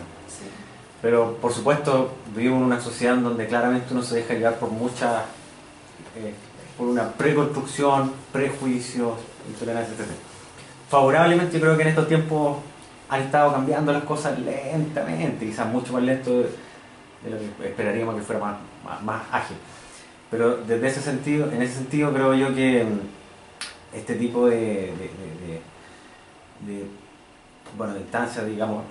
Pero, por supuesto, vivimos en una sociedad en donde claramente uno se deja llevar por mucha, eh, por una preconstrucción, prejuicios, intolerancia, etc. Favorablemente, yo creo que en estos tiempos han estado cambiando las cosas lentamente, quizás mucho más lento de, lo que esperaríamos que fuera más, más, ágil. Pero desde ese sentido, en ese sentido creo yo que mm, este tipo de, bueno, instancias, digamos,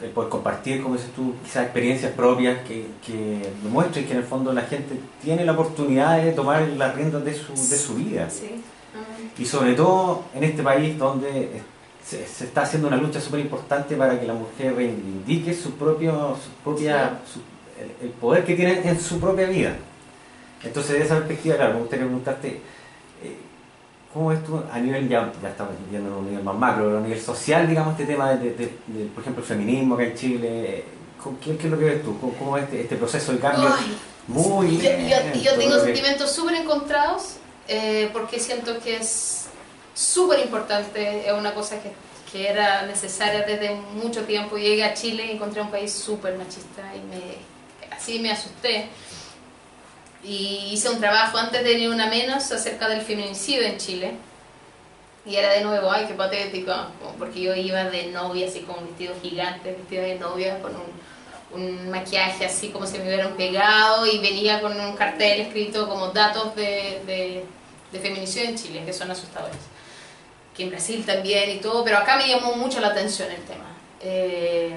el, el poder compartir, como dices tú, quizás experiencias propias que, que demuestren que en el fondo la gente tiene la oportunidad de tomar las riendas de su, de su vida. Sí. Y sobre todo en este país donde se, se está haciendo una lucha súper importante para que la mujer reivindique su propio su propia, su- el, el poder que tiene en su propia vida. Entonces, de esa perspectiva, claro, me gustaría preguntarte, eh, ¿cómo ves tú a nivel, ya, ya estamos viendo en un nivel más macro, pero a nivel social, digamos, este tema de, de- de- por ejemplo, el feminismo acá en Chile? eh, ¿cómo- ¿Qué, qué es lo que ves tú? ¿Cómo, cómo ves este, este proceso de cambio? Ay, Muy yo, yo- yo tengo que- sentimientos súper encontrados eh, porque siento que es súper importante, es una cosa que, que era necesaria desde mucho tiempo. Llegué a Chile y encontré un país súper machista y me, así me asusté. Y hice un trabajo antes de una menos acerca del feminicidio en Chile. Y era de nuevo, ay, qué patético, porque yo iba de novia, así con un vestido gigante, vestida de novia, con un, un maquillaje así como si me hubieran pegado y venía con un cartel escrito como datos de, de, de feminicidio en Chile, que son asustadores. Que en Brasil también y todo, pero acá me llamó mucho la atención el tema. Eh,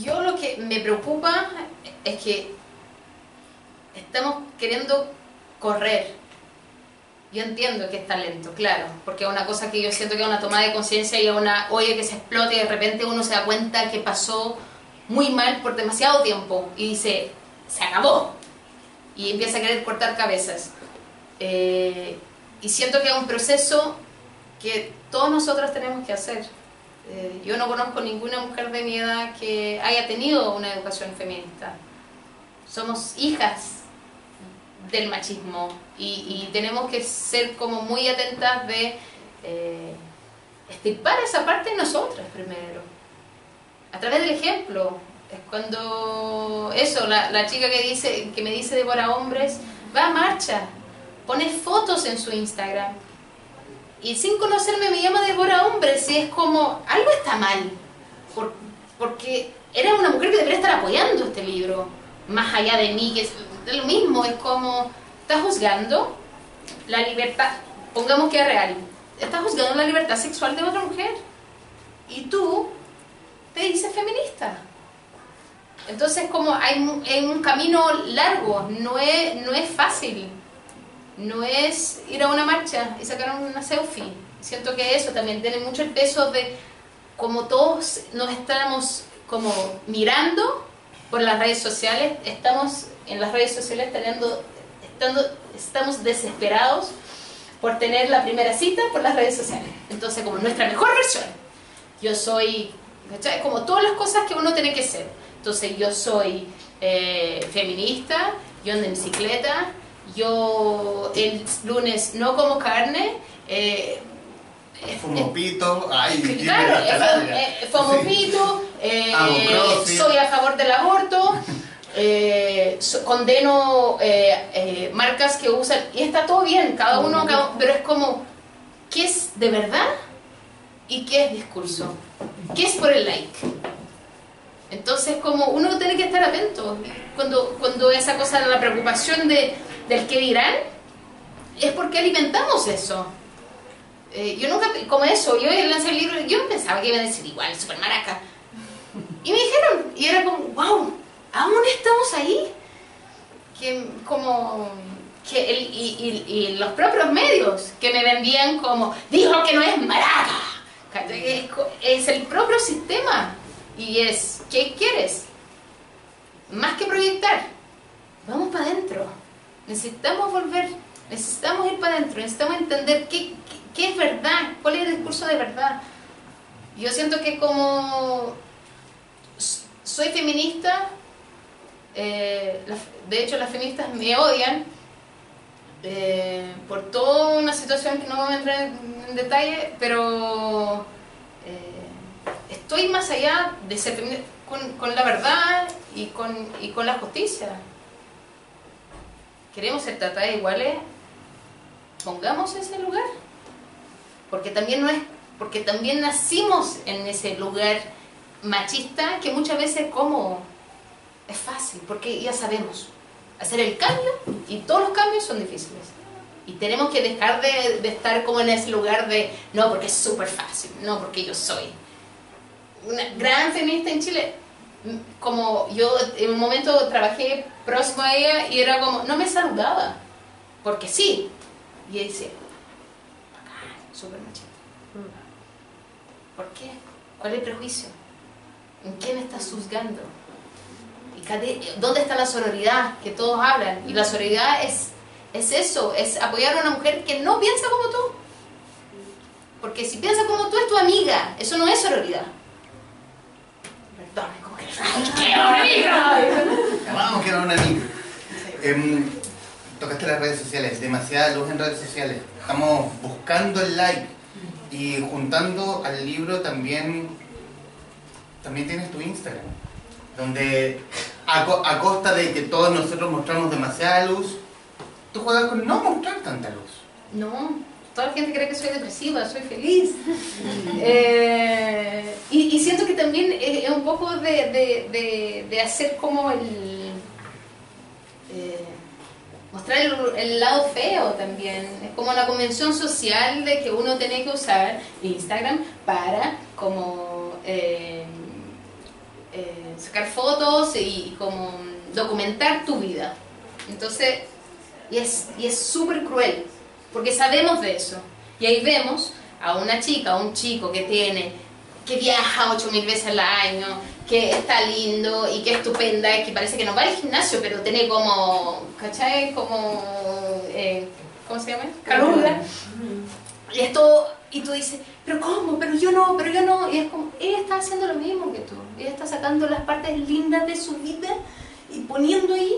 yo lo que me preocupa es que estamos queriendo correr. Yo entiendo que es talento, claro, porque es una cosa que yo siento que es una toma de conciencia y es una olla que se explota y de repente uno se da cuenta que pasó muy mal por demasiado tiempo y dice, se acabó. Y empieza a querer cortar cabezas. Eh, y siento que es un proceso que todos nosotros tenemos que hacer. Eh, yo no conozco ninguna mujer de mi edad que haya tenido una educación feminista. Somos hijas del machismo. Y, tenemos que ser como muy atentas de eh, estirpar esa parte de nosotras primero, a través del ejemplo. Es cuando eso, la, chica que dice que me dice devora hombres, va a marcha, pone fotos en su Instagram y sin conocerme me llama devora hombres y es como, algo está mal, por- porque era una mujer que debería estar apoyando este libro, más allá de mí, que es- lo mismo, es como, estás juzgando la libertad, pongamos que es real, estás juzgando la libertad sexual de otra mujer y tú te dices feminista. Entonces como hay, hay un camino largo, no es, no es fácil, no es ir a una marcha y sacar una selfie. Siento que eso también tiene mucho el peso de como todos nos estamos como mirando por las redes sociales, estamos en las redes sociales teniendo, estando, estamos desesperados por tener la primera cita por las redes sociales. Entonces, como nuestra mejor versión, yo soy, ¿cachai? Como todas las cosas que uno tiene que ser. Entonces, yo soy eh, feminista, yo ando en bicicleta, yo el lunes no como carne, eh, Fumo pito, ay, Claro, eh, fumo pito, eh, soy a favor del aborto, eh, condeno eh, eh, marcas que usan, y está todo bien, cada uno, cada- pero es como, ¿qué es de verdad y qué es discurso? ¿Qué es por el like? Entonces, como uno tiene que estar atento, cuando, cuando esa cosa de la preocupación de, del qué dirán, es porque alimentamos eso. Eh, yo nunca, como eso, yo lancé el libro, yo pensaba que iban a decir igual, super maraca. Y me dijeron, y era como, wow, ¿aún estamos ahí? Que como, que el- y, y- y los propios medios que me vendían como, dijo que no es maraca. Es, es el propio sistema. Y es, ¿qué quieres? Más que proyectar, vamos para adentro. Necesitamos volver, necesitamos ir para adentro, necesitamos entender qué, qué- es verdad, cuál es el discurso de verdad. Yo siento que como soy feminista, eh, de hecho las feministas me odian eh, por toda una situación que no voy a entrar en, en detalle, pero eh, estoy más allá de ser feminista con, con la verdad y con, y con la justicia. Queremos ser tratadas iguales, pongamos ese lugar. Porque también no es, porque también nacimos en ese lugar machista que muchas veces como es fácil, porque ya sabemos hacer el cambio y todos los cambios son difíciles. Y tenemos que dejar de, de estar como en ese lugar de, no, porque es súper fácil, no, porque yo soy una gran feminista en Chile. Mm, Como yo en un momento trabajé próximo a ella y era como, no me saludaba, porque sí. Y ella dice, bacán, súper machista. ¿Por qué? ¿Cuál es el prejuicio? ¿En me estás juzgando? ¿Y cade- ¿Dónde está la sororidad que todos hablan? Y la sororidad es, es eso, es apoyar a una mujer que no piensa como tú. Porque si piensa como tú es tu amiga, eso no es sororidad. Perdón, como que ¡Ay, qué amiga! Vamos, que era una amiga. Em, tocaste las redes sociales, demasiada luz en redes sociales. Estamos buscando el like y juntando al libro también, también tienes tu Instagram, donde a, co- a costa de que todos nosotros mostramos demasiada luz, tú juegas con no mostrar tanta luz. No, toda la gente cree que soy depresiva, soy feliz. (laughs) Eh, y, siento que también es un poco de, de- de- hacer como el... eh, mostrar el, el lado feo también. Es como una convención social de que uno tiene que usar Instagram para como... eh, sacar fotos y, como documentar tu vida. Entonces, y es y es súper cruel, porque sabemos de eso. Y ahí vemos a una chica, a un chico que tiene, que viaja ocho mil veces al año, que está lindo y que es estupenda, y que parece que no va al gimnasio, pero tiene como, ¿cachai? Como, eh, ¿cómo se llama? Calumnia. Y esto, y tú dices, pero ¿cómo? Pero yo no, pero yo no. Y es como, ella está haciendo lo mismo que tú. Ella está sacando las partes lindas de su vida y poniendo ahí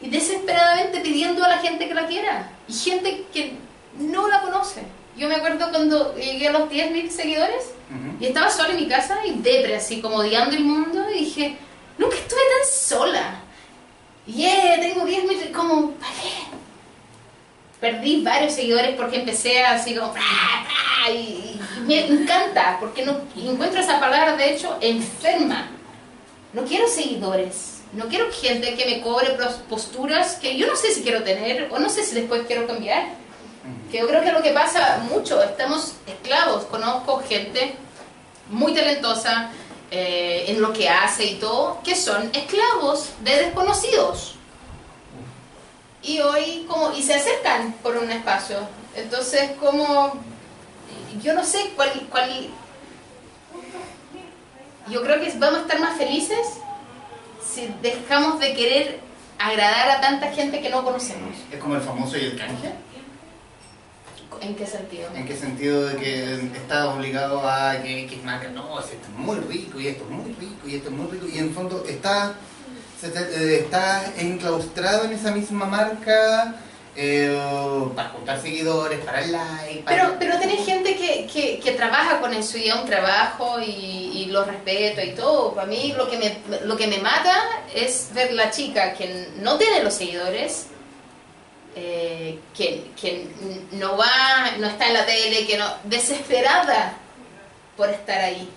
y desesperadamente pidiendo a la gente que la quiera. Y gente que no la conoce. Yo me acuerdo cuando llegué a los 10.000 seguidores y estaba sola en mi casa y depre, así como odiando el mundo. Y dije, nunca estuve tan sola. Y yeah, tengo 10.000, como, ¿para qué? perdí varios seguidores porque empecé así como me encanta porque no encuentro esa palabra de hecho enferma no quiero seguidores No quiero gente que me cobre posturas que yo no sé si quiero tener o no sé si después quiero cambiar. Que yo creo que es lo que pasa mucho, estamos esclavos. Conozco gente muy talentosa eh, en lo que hace y todo, que son esclavos de desconocidos. Y hoy como y se acercan por un espacio. Entonces como yo no sé cuál cuál yo creo que vamos a estar más felices si dejamos de querer agradar a tanta gente que no conocemos. Es como el famoso y el canje. ¿En qué sentido? ¿En qué sentido de que estás obligado a que X marca, no, si esto es muy rico y esto es muy rico y esto es muy rico y en el fondo está, eh, estás enclaustrado en esa misma marca eh, para juntar seguidores, para el like, para... Pero, pero tenés gente que, que, que trabaja con eso y es un trabajo y, y lo respeto y todo. Para mí lo que, me, lo que me mata es ver la chica que no tiene los seguidores, eh, que, que no va, no está en la tele, que no, desesperada por estar ahí.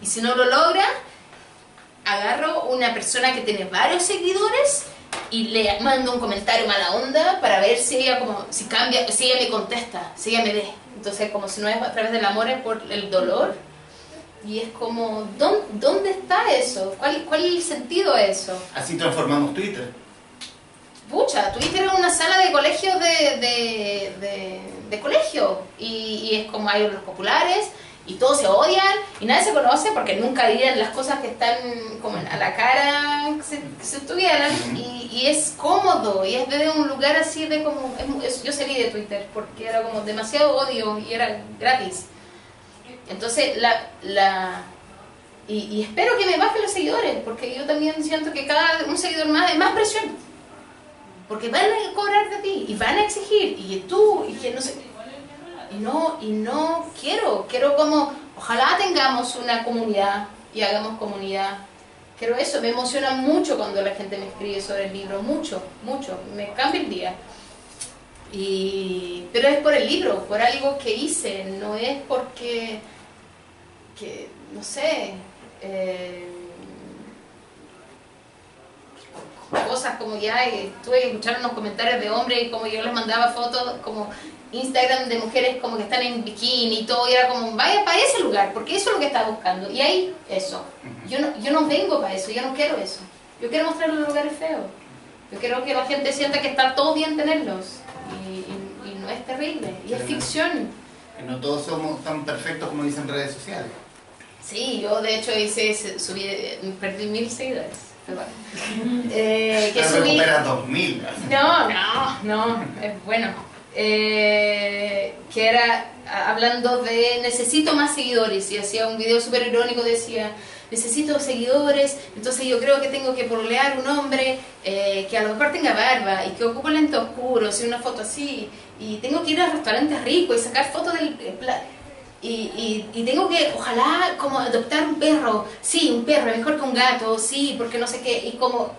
Y si no lo logra, agarro una persona que tiene varios seguidores y le mando un comentario mala onda para ver si ella como si cambia, si ella me contesta, si ella me ve. Entonces como si no es a través del amor es por el dolor. Y es como, ¿dónde, dónde está eso? ¿Cuál, ¿Cuál es el sentido de eso? Así transformamos Twitter. Pucha, Twitter es una sala de colegio de, de, de, de colegio y, y es como hay los populares y todos se odian y nadie se conoce porque nunca dirían las cosas que están como a la cara que se, que se tuvieran y, y es cómodo y es desde un lugar así de como es yo salí de Twitter porque era como demasiado odio y era gratis. Entonces la, la y, y espero que me bajen los seguidores porque yo también siento que cada un seguidor más es más presión porque van a cobrar de ti y van a exigir y tú y que no sé y no y no quiero quiero como ojalá tengamos una comunidad y hagamos comunidad. Quiero eso me emociona mucho cuando la gente me escribe sobre el libro mucho mucho me cambia el día. Y pero es por el libro por algo que hice no es porque que no sé eh, cosas como ya eh, tuve que escuchar unos comentarios de hombres y como yo les mandaba fotos como Instagram de mujeres como que están en bikini y todo y era como vaya para ese lugar porque eso es lo que está buscando y hay eso yo no, yo no vengo para eso yo no quiero eso yo quiero mostrar los lugares feos yo quiero que la gente sienta que está todo bien tenerlos y, y- y no es terrible y es ficción Que no todos somos tan perfectos como dicen redes sociales. Sí, yo de hecho hice, subí, perdí mil seguidores. (laughs) Eh, que subí, recuperas 2000. no, no, no, es bueno. Eh, que era hablando de necesito más seguidores y hacía un video súper irónico, decía necesito seguidores, entonces yo creo que tengo que pololear un hombre eh, que a lo mejor tenga barba y que ocupe lente oscuro, hacer una foto así, y tengo que ir a restaurantes ricos y sacar fotos del eh, pla- y, y, y tengo que, ojalá, como adoptar un perro, sí, un perro, mejor que un gato, sí, porque no sé qué, y como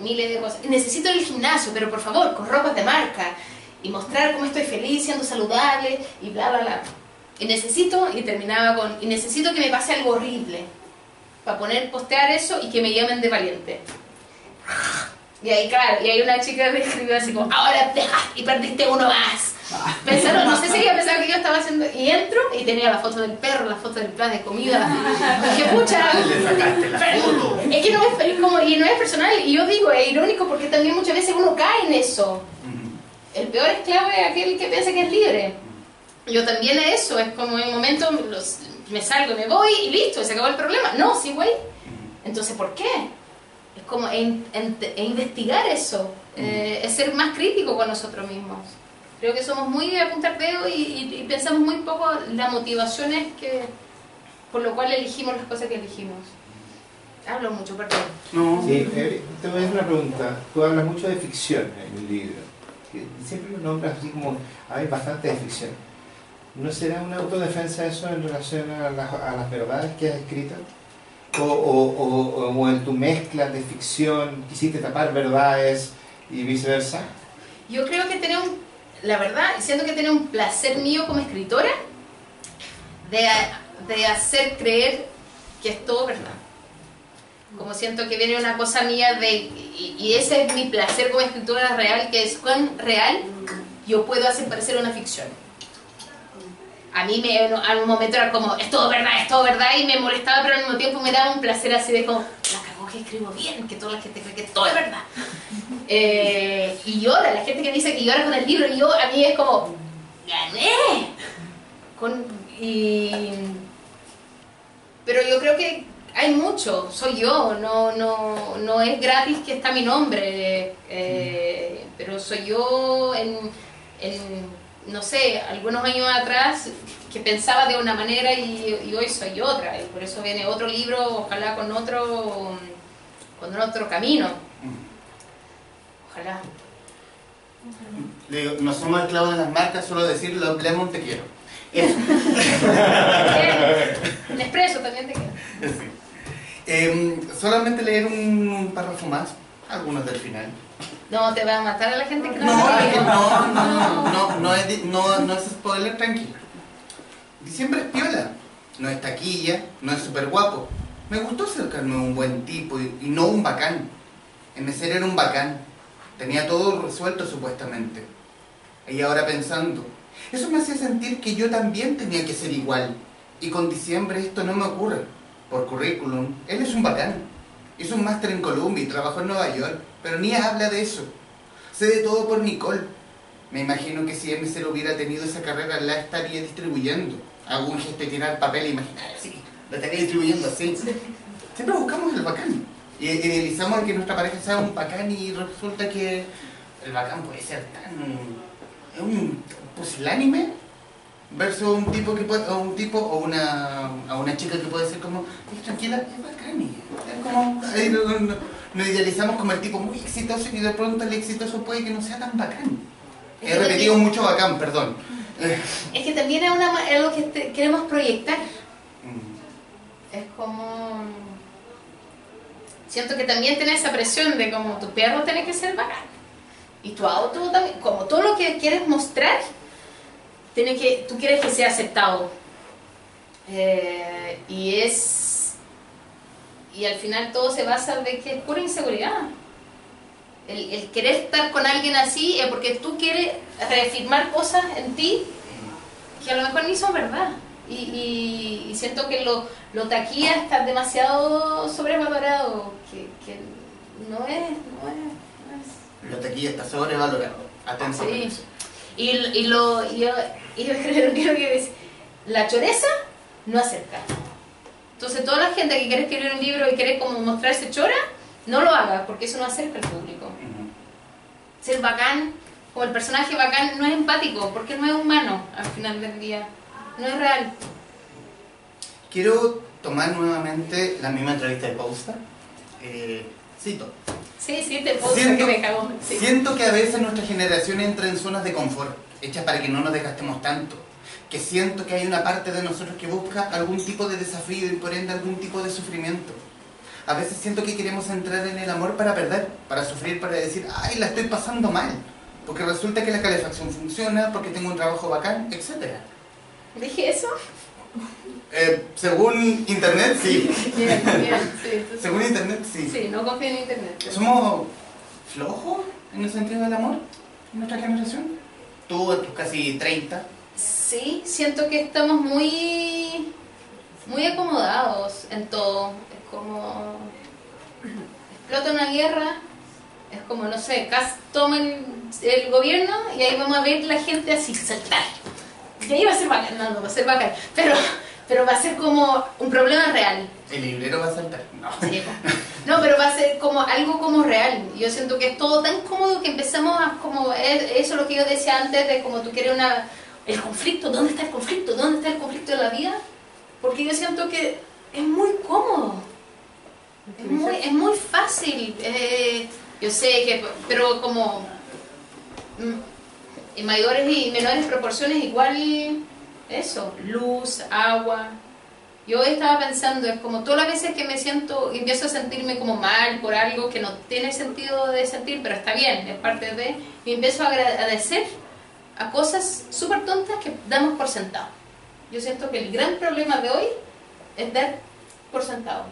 miles de cosas. Necesito al gimnasio, pero por favor, con ropas de marca, y mostrar cómo estoy feliz, siendo saludable, y bla, bla, bla. Y necesito, y terminaba con, y necesito que me pase algo horrible, para poner, postear eso y que me llamen de valiente. Y ahí, claro, y ahí una chica me escribió así como, ahora deja y perdiste uno más. Pensaron, no sé si ella pensaba que yo estaba haciendo, y entro y tenía la foto del perro, la foto del plan de comida. Dije, pucha, (laughs) es que no es, es como, y no es personal, y yo digo, es irónico porque también muchas veces uno cae en eso. El peor esclavo es aquel que piensa que es libre. Yo también es eso, es como en un momento los- me salgo, me voy y listo, se acabó el problema. No, sí, güey. Entonces, ¿por qué? Es como en- en- e investigar eso, eh, es ser más crítico con nosotros mismos. Creo que somos muy de apuntar dedo y, y- y pensamos muy poco las motivaciones que, por lo cual elegimos las cosas que elegimos. Hablo mucho, perdón. No. Sí, eh, te voy a hacer una pregunta. Tú hablas mucho de ficción en el libro. Siempre lo nombras así como, hay bastante ficción. ¿No será una autodefensa eso en relación a las, a las verdades que has escrito? O, o, o, o en tu mezcla de ficción quisiste tapar verdades y viceversa? Yo creo que tenía un, la verdad, siento que tenía un placer mío como escritora de, de hacer creer que es todo verdad. Como siento que viene una cosa mía de... Y, y ese es mi placer como escritora real, que es cuán real yo puedo hacer parecer una ficción. A mí me, a un momento era como, es todo verdad, es todo verdad, y me molestaba, pero al mismo tiempo me daba un placer así de como, la cagó que escribo bien, que toda la gente cree que todo es verdad. (laughs) Eh, y llora, la gente que dice que llora con el libro, y yo, a mí es como, gané. Con, y, pero yo creo que hay mucho, soy yo, no, no, no es gratis que está mi nombre, eh, pero soy yo en, en, no sé, algunos años atrás que pensaba de una manera y, y hoy soy otra, y por eso viene otro libro, ojalá con otro, con otro camino. Ojalá. Le digo, no somos esclavos de las marcas, solo decir Lemon te quiero. (laughs) (laughs) Eso. Nespresso también te quiero. Sí. Em, solamente leer un, un párrafo más, algunos del final. No, te va a matar a la gente que no, No, no, no, no, no, es, no, no es spoiler, tranquilo. Diciembre es piola, no es taquilla, no es súper guapo. Me gustó acercarme a un buen tipo y, y no un bacán. En mi era un bacán. Tenía todo resuelto supuestamente. Y ahora pensando, eso me hacía sentir que yo también tenía que ser igual. Y con diciembre esto no me ocurre. Por currículum, él es un bacán. Hizo un máster en Columbia y trabajó en Nueva York, pero ni habla de eso. Sé de todo por Nicole. Me imagino que si MC hubiera tenido esa carrera, la estaría distribuyendo. Un gesto tirar papel imaginario, sí, la estaría distribuyendo así. Siempre buscamos el bacán. Y idealizamos que nuestra pareja sea un bacán y resulta que el bacán puede ser tan... Es un pusilánime versus un tipo que puede, o un tipo o una, a una chica que puede ser como, "Oye, tranquila, es bacán. Es como, ahí no- no- no- nos idealizamos como el tipo muy exitoso y de pronto el exitoso puede que no sea tan bacán. He repetido mucho bacán, perdón. (laughs) Es que también es, una, algo que te- queremos proyectar. mm, Es como... Siento que también tiene esa presión de como tu perro tiene que ser bacán. Y tu auto también, como todo lo que quieres mostrar, tiene que, tú quieres que sea aceptado. Eh, y es... Y al final todo se basa de que es pura inseguridad. El, el querer estar con alguien así es porque tú quieres reafirmar cosas en ti que a lo mejor ni son verdad. Y, y- y siento que lo, lo taquilla está demasiado sobrevalorado, que, que no es, no es, no es. La taquilla está sobrevalorado. Sí. Y, y lo, y yo, y yo (laughs) creo, que la choreza no acerca. Entonces toda la gente que quiere escribir un libro y quiere como mostrarse chora, no lo haga, porque eso no acerca al público. Ser bacán, como el personaje bacán, no es empático, porque no es humano al final del día. No es real. Quiero tomar nuevamente la misma entrevista de Pausta. Eh, cito. Sí, sí, te puedo Siento- que me cagó. Sí. Siento que a veces nuestra generación entra en zonas de confort, hechas para que no nos desgastemos tanto. Que siento que hay una parte de nosotros que busca algún tipo de desafío y por ende algún tipo de sufrimiento. A veces siento que queremos entrar en el amor para perder, para sufrir, para decir, ay, la estoy pasando mal. Porque resulta que la calefacción funciona, porque tengo un trabajo bacán, etc. ¿Dije eso? Eh, según internet, sí. (laughs) Bien, bien. Sí, entonces- Según internet, sí. sí, no confío en internet. ¿Somos flojos en el sentido del amor en nuestra generación? Tú, tus casi 30. Sí, siento que estamos muy, muy acomodados en todo. Es como explota una guerra, es como, no sé, Cas toma el, el gobierno y ahí vamos a ver la gente así saltar. Y ahí va a ser bacán, no, no va a ser bacán, pero, pero va a ser como un problema real. El librero va a saltar. No. Sí. No, pero va a ser como algo como real. Yo siento que es todo tan cómodo que empezamos a como es- eso es lo que yo decía antes de como tú quieres una el conflicto, ¿dónde está el conflicto? ¿Dónde está el conflicto de la vida? Porque yo siento que es muy cómodo. Es muy, es muy fácil. eh, yo sé que, pero como mm, en mayores y menores proporciones igual eso, luz, agua, yo estaba pensando, es como todas las veces que me siento, empiezo a sentirme como mal por algo que no tiene sentido de sentir, pero está bien, es parte de, y empiezo a agradecer a cosas súper tontas que damos por sentado. Yo siento que el gran problema de hoy es dar por sentado.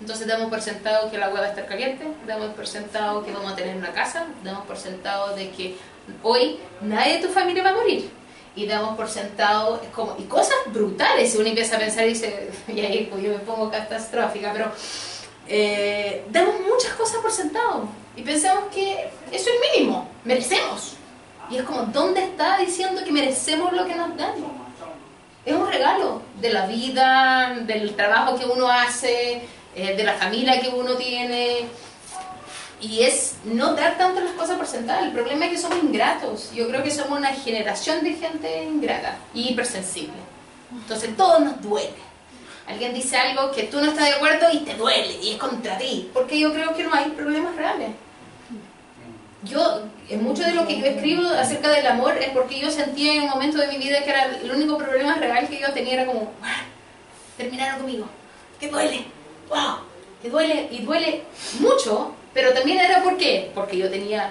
Entonces damos por sentado que la agua va a estar caliente, damos por sentado que vamos a tener una casa, damos por sentado de que hoy nadie de tu familia va a morir. Y damos por sentado, como, y cosas brutales, si uno empieza a pensar y dice, (laughs) y ahí pues yo me pongo catastrófica, pero eh, damos muchas cosas por sentado y pensamos que eso es mínimo, merecemos. Y es como, ¿dónde está diciendo que merecemos lo que nos dan? Es un regalo de la vida, del trabajo que uno hace, eh, de la familia que uno tiene. Y es no dar tanto las cosas por sentado. El problema es que somos ingratos. Yo creo que somos una generación de gente ingrata y hipersensible. Entonces todo nos duele. Alguien dice algo que tú no estás de acuerdo y te duele y es contra ti. Porque yo creo que no hay problemas reales. Yo, mucho de lo que yo escribo acerca del amor es porque yo sentía en un momento de mi vida que era el único problema real que yo tenía era como, "Ah, terminaron conmigo, que duele, wow, que duele y duele mucho, pero también era por qué, porque yo tenía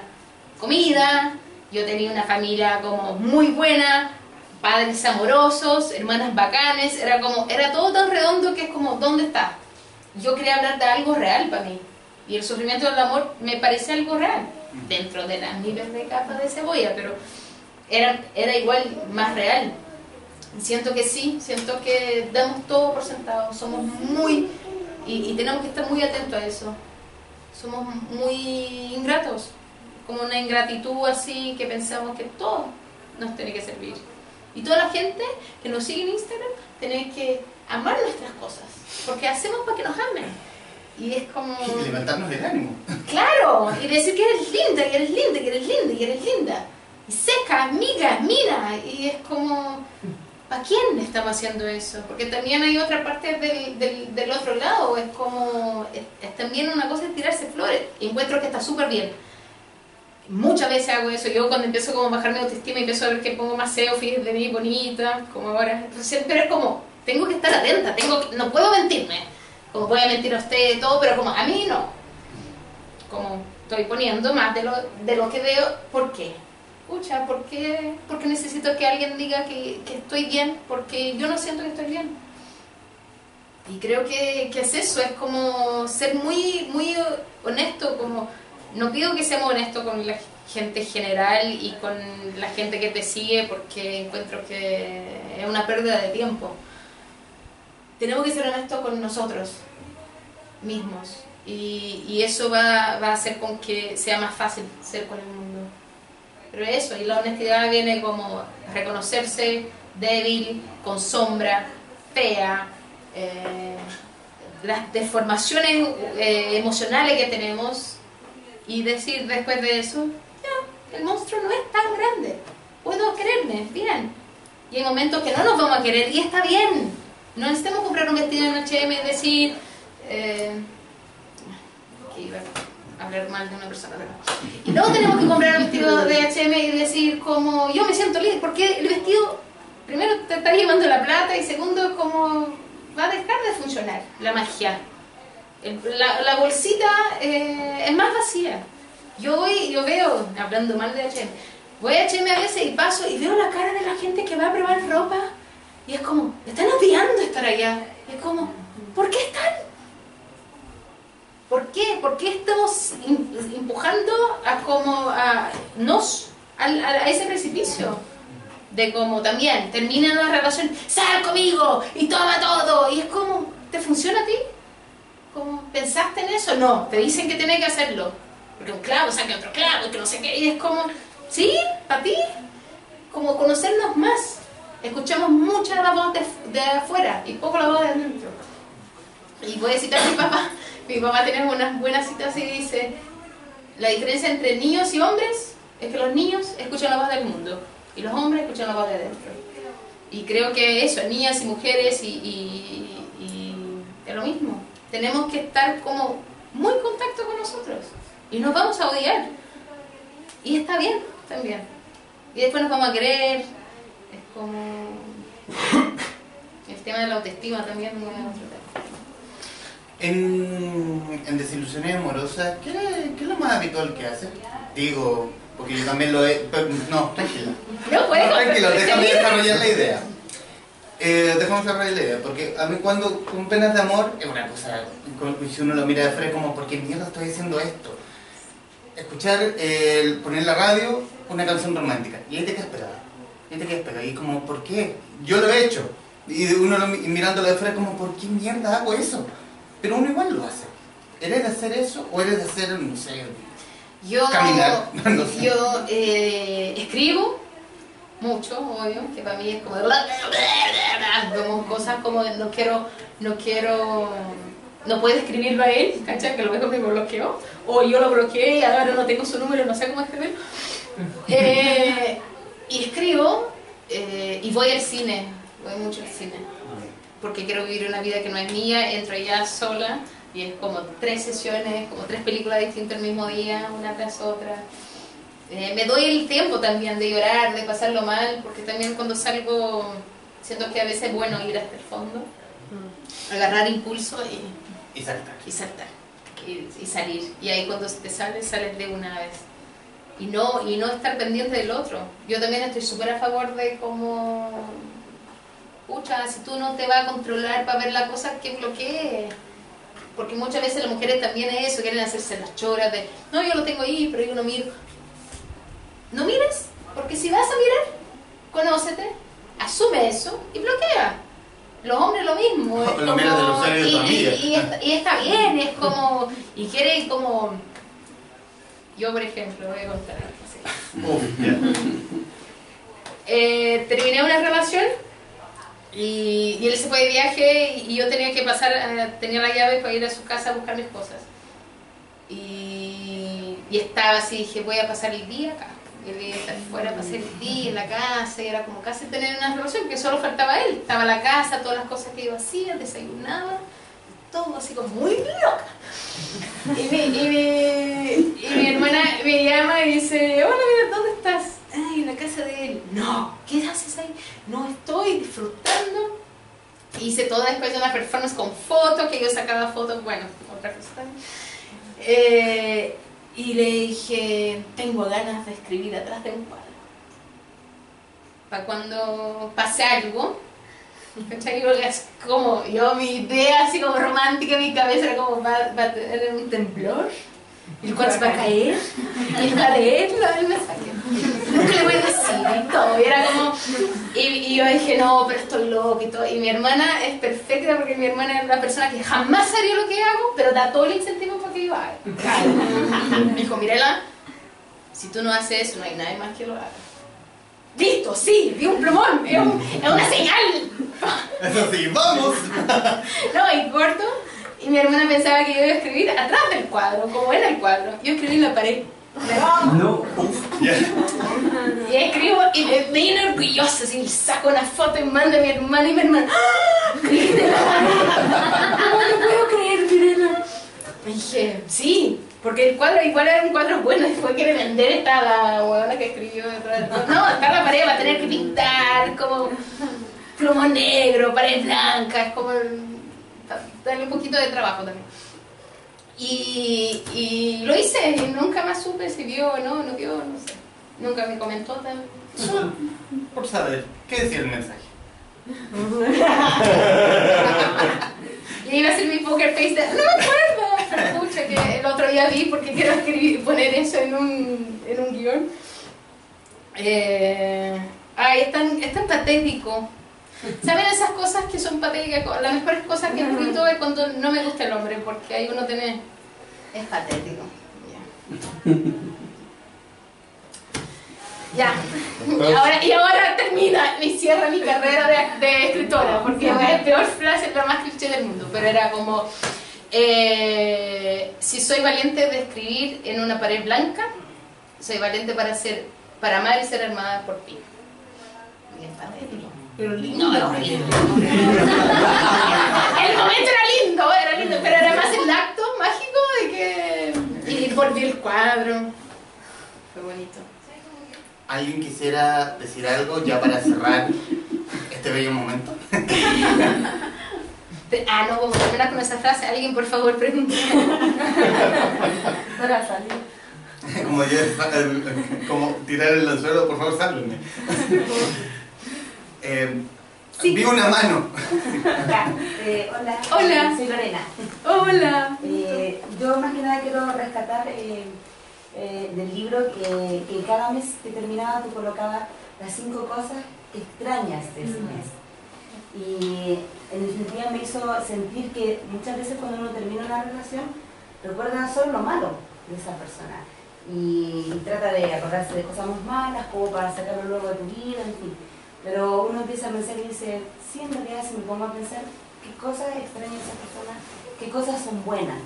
comida, yo tenía una familia como muy buena, padres amorosos, hermanas bacanes, era como, era todo tan redondo que es como, ¿dónde está? Yo quería hablar de algo real para mí. Y el sufrimiento del amor me parece algo real, dentro de las miles de capas de cebolla, pero era, era igual más real. Siento que sí, siento que damos todo por sentado, somos muy, y, y tenemos que estar muy atentos a eso. Somos muy ingratos, como una ingratitud así que pensamos que todo nos tiene que servir. Y toda la gente que nos sigue en Instagram tiene que amar nuestras cosas, porque hacemos para que nos amen. Y es como... Y levantarnos el ánimo. Claro, y decir que eres linda, que eres linda, que eres linda, que eres linda. Y seca, amiga, mira. Y es como, ¿para quién estamos haciendo eso? Porque también hay otra parte del, del, del otro lado, es como, es, es también una cosa es tirarse flores. Encuentro que está súper bien. Muchas veces hago eso, yo cuando empiezo como a bajar mi autoestima y empiezo a ver que pongo más selfies de mí bonita, como ahora. Entonces, pero es como, tengo que estar atenta, tengo que- no puedo mentirme. Como voy a mentir a usted y todo, pero como a mí no. Como estoy poniendo más de lo, de lo que veo, ¿por qué? Escucha, ¿por qué? Porque necesito que alguien diga que, que estoy bien, porque yo no siento que estoy bien. Y creo que, que es eso, es como ser muy, muy honesto, como no pido que seamos honestos con la gente general y con la gente que te sigue porque encuentro que es una pérdida de tiempo. Tenemos que ser honestos con nosotros mismos y, y eso va, va a hacer con que sea más fácil ser con el mundo. Pero eso, y la honestidad viene como reconocerse débil, con sombra, fea, eh, las deformaciones eh, emocionales que tenemos y decir después de eso, ya, el monstruo no es tan grande, puedo quererme, bien. Y hay momentos que no nos vamos a querer y está bien. No necesitamos comprar un vestido en H&M y decir eh, hablar mal de una persona, pero y luego tenemos que comprar un vestido de H&M y decir como yo me siento líder porque el vestido primero te está llevando la plata y segundo como va a dejar de funcionar la magia. La, bolsita eh, es más vacía. Yo voy yo veo hablando mal de H&M voy a H&M a veces y paso y veo la cara de la gente que va a probar ropa y es como están odiando estar allá y es como ¿por qué están? ¿Por qué? ¿Por qué estamos empujando a como a nos a, a ese precipicio? De como también termina una relación, sal conmigo y toma todo. Y es como, ¿te funciona a ti? Como, ¿pensaste en eso? No, te dicen que tenés que hacerlo. Porque un clavo saque otro clavo y que no sé qué. Y es como, ¿sí? ¿Para ti? Como conocernos más. Escuchamos mucha la voz de, de afuera y poco la voz de adentro. Y voy a citar a mi papá. Mi papá tiene unas buenas citas y dice, la diferencia entre niños y hombres es que los niños escuchan la voz del mundo y los hombres escuchan la voz de adentro. Y creo que eso, niñas y mujeres y, y- es lo mismo. Tenemos que estar como muy en contacto con nosotros y nos vamos a odiar. Y está bien también. Y después nos vamos a querer. Es como... El tema de la autoestima también es otro. En, en desilusiones amorosas, ¿qué, ¿qué es lo más habitual que haces? Digo, porque yo también lo he... pero- no, tranquila. No, puede No, tranquilo, déjame desarrollar la idea. Eh, déjame cerrar la idea, porque a mí cuando con penas de amor es una cosa, con- si uno lo mira de frente como, ¿por qué mierda estoy diciendo esto? Escuchar, eh, poner la radio, una canción romántica, y ahí te quedas pegada, ahí te quedas pegada, y como, ¿por qué? Yo lo he hecho, y uno lo, mi- mirándolo de frente como, ¿por qué mierda hago eso? Pero uno igual lo hace. ¿Eres de hacer eso o eres de hacer, no sé, Yo, Caminar, (laughs) no sé. yo eh, escribo mucho, obvio, que para mí es como, como cosas como no quiero, no quiero, no puedo escribirlo a él, ¿cachai? Que lo mejor me bloqueó, o yo lo bloqueé y ahora no tengo su número, no sé cómo escribir. (laughs) Eh, y escribo eh, y voy al cine, voy mucho al cine, porque quiero vivir una vida que no es mía, entro allá sola y es como tres sesiones, como tres películas distintas el mismo día, una tras otra. Eh, me doy el tiempo también de llorar, de pasarlo mal, porque también cuando salgo siento que a veces es bueno ir hasta el fondo, agarrar impulso y, y saltar? y saltar y, y salir. Y ahí cuando te sales, sales de una vez. Y no, y no estar pendiente del otro. Yo también estoy súper a favor de como, pucha, si tú no te vas a controlar para ver la cosa, que bloquee. Porque muchas veces las mujeres también es eso, quieren hacerse las choras de, no, yo lo tengo ahí, pero yo no miro. No mires, porque si vas a mirar, conócete, asume eso y bloquea. Los hombres lo mismo. es tu y, amiga. y- y está, y está bien, es como. Y quiere como. Yo, por ejemplo, voy a contar algo así. Eh, terminé una relación y, y él se fue de viaje y, y yo tenía que pasar, eh, tenía la llave para ir a su casa a buscar mis cosas. Y, y estaba así, dije, voy a pasar el día acá. Y él iba a estar fuera, pasar el día en la casa y era como casi tener una relación que solo faltaba él. Estaba la casa, todas las cosas que yo hacía, desayunaba, todo así como muy loca. Y mi, y mi- mi hermana me llama y dice, hola, mira, ¿dónde estás? Ay, en la casa de él. No, ¿qué haces ahí? No, estoy disfrutando. Hice toda después de una performance con fotos, que yo sacaba fotos, bueno, otra cosa también. Eh, y le dije, tengo ganas de escribir atrás de un cuadro. Para cuando pase algo, como, yo mi idea así como romántica en mi cabeza era como, va, va a tener un temblor, el cuadro se va a caer, y él va a leerlo, él me saque. Nunca le voy a decir y todo, y era como, y, y yo dije, no, pero estoy loco y todo, y mi hermana es perfecta porque mi hermana es la persona que jamás haría lo que hago, pero da todo el incentivo para que yo haga. Me dijo, Mirela, si tú no haces eso, no hay nadie más que lo haga. Listo, sí, vi un plumón, es, un- es una señal. Eso sí, vamos. (laughs) No, y corto. Y mi hermana pensaba que yo iba a escribir atrás del cuadro, como era el cuadro. Yo escribí en la pared. No. Y escribo y me viene orgullosa, así, saco una foto y mando a mi hermana y mi hermana. ¡Ah! ¡Escribiste la pared! No puedo creer, Mirela. Y dije, sí, porque el cuadro igual era un cuadro bueno, después quiere vender esta la huevona que escribió detrás. No, está la pared, va a tener que pintar como plumón negro, pared blanca, es como el- darle un poquito de trabajo también. Y, y lo hice y nunca más supe si vio o no, no vio, no sé. Nunca me comentó también. Solo por saber, ¿qué decía el mensaje? (laughs) Y iba a ser mi poker face de, no me acuerdo, pucha, que el otro día vi porque quiero escribir, poner eso en un, en un guion. Eh, ay, es tan, es tan patético. ¿Saben esas cosas que son patéticas? Las mejores cosas que he escrito es cuando no me gusta el hombre, porque ahí uno tiene... Es patético. Ya. Ya. Y ahora, y ahora termina y cierra mi carrera de, de escritora, porque es la peor frase, la más cliché del mundo, pero era como, eh, si soy valiente de escribir en una pared blanca, soy valiente para ser, para amar y ser amada por ti. Y es patético. Pero lindo, no, El momento era lindo, era lindo, pero era más el acto mágico de que... Y volví el cuadro. Fue bonito. ¿Alguien quisiera decir algo ya para cerrar este bello momento? Ah, no, vamos a terminar con esa frase. Alguien, por favor, pregunte. Para salir. Como, yo, como tirar el anzuelo, por favor, sálvenme. Eh, Sí. Vi una mano. Acá. Eh, hola. Hola. Soy Lorena. Hola. Eh, yo más que nada quiero rescatar eh, eh, del libro que, que cada mes que terminaba tú colocabas las cinco cosas que extrañas de ese mes. Y en definitiva me hizo sentir que muchas veces cuando uno termina una relación recuerda solo lo malo de esa persona. Y, trata de acordarse de cosas más malas como para sacarlo luego de tu vida, en fin. Pero uno empieza a pensar y dice, sí, en realidad si me pongo a pensar qué cosas extraña esa persona, qué cosas son buenas.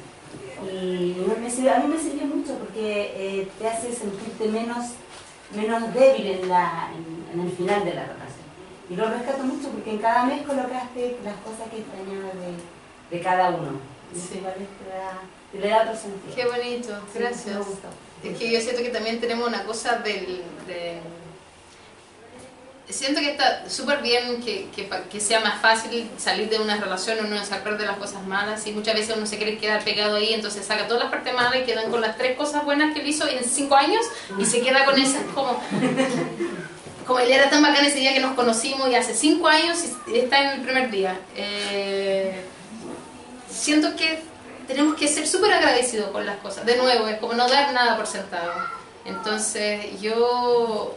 Y me sirve- a mí me sirvió mucho porque eh, te hace sentirte menos, menos débil en, la, en, en el final de la relación. Y lo rescato mucho porque en cada mes colocaste las cosas que extrañabas de, de cada uno. Y Sí. igual te da, te le da otro sentido. Qué bonito, gracias. Es que yo siento que también tenemos una cosa del... de- Siento que está súper bien que, que, sea más fácil salir de una relación, uno se acuerda de las cosas malas y muchas veces uno se quiere quedar pegado ahí, entonces saca todas las partes malas y quedan con las tres cosas buenas que él hizo en cinco años y se queda con esas como... Como él era tan bacán ese día que nos conocimos y hace cinco años y está en el primer día. Eh, siento que tenemos que ser súper agradecidos con las cosas. De nuevo, es como no dar nada por sentado. Entonces, yo,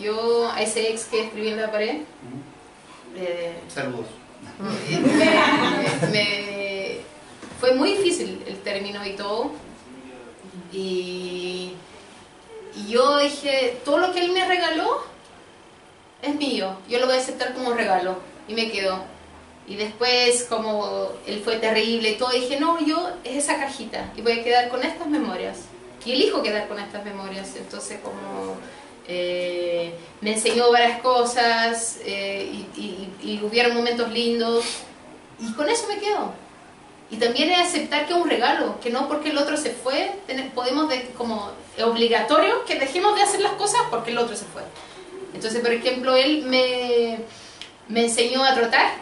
yo a ese ex que escribí en la pared, eh, Saludos. me- me- fue muy difícil el término y todo. Y, y yo dije, todo lo que él me regaló es mío, yo lo voy a aceptar como regalo. Y me quedó. Y después, como él fue terrible y todo, dije, no, yo es esa cajita y voy a quedar con estas memorias. Y elijo quedar con estas memorias. Entonces, como eh, me enseñó varias cosas eh, y, hubieron momentos lindos. Y con eso me quedo. Y también es aceptar que es un regalo, que no porque el otro se fue, podemos, de, como es obligatorio que dejemos de hacer las cosas porque el otro se fue. Entonces, por ejemplo, él me, me enseñó a trotar,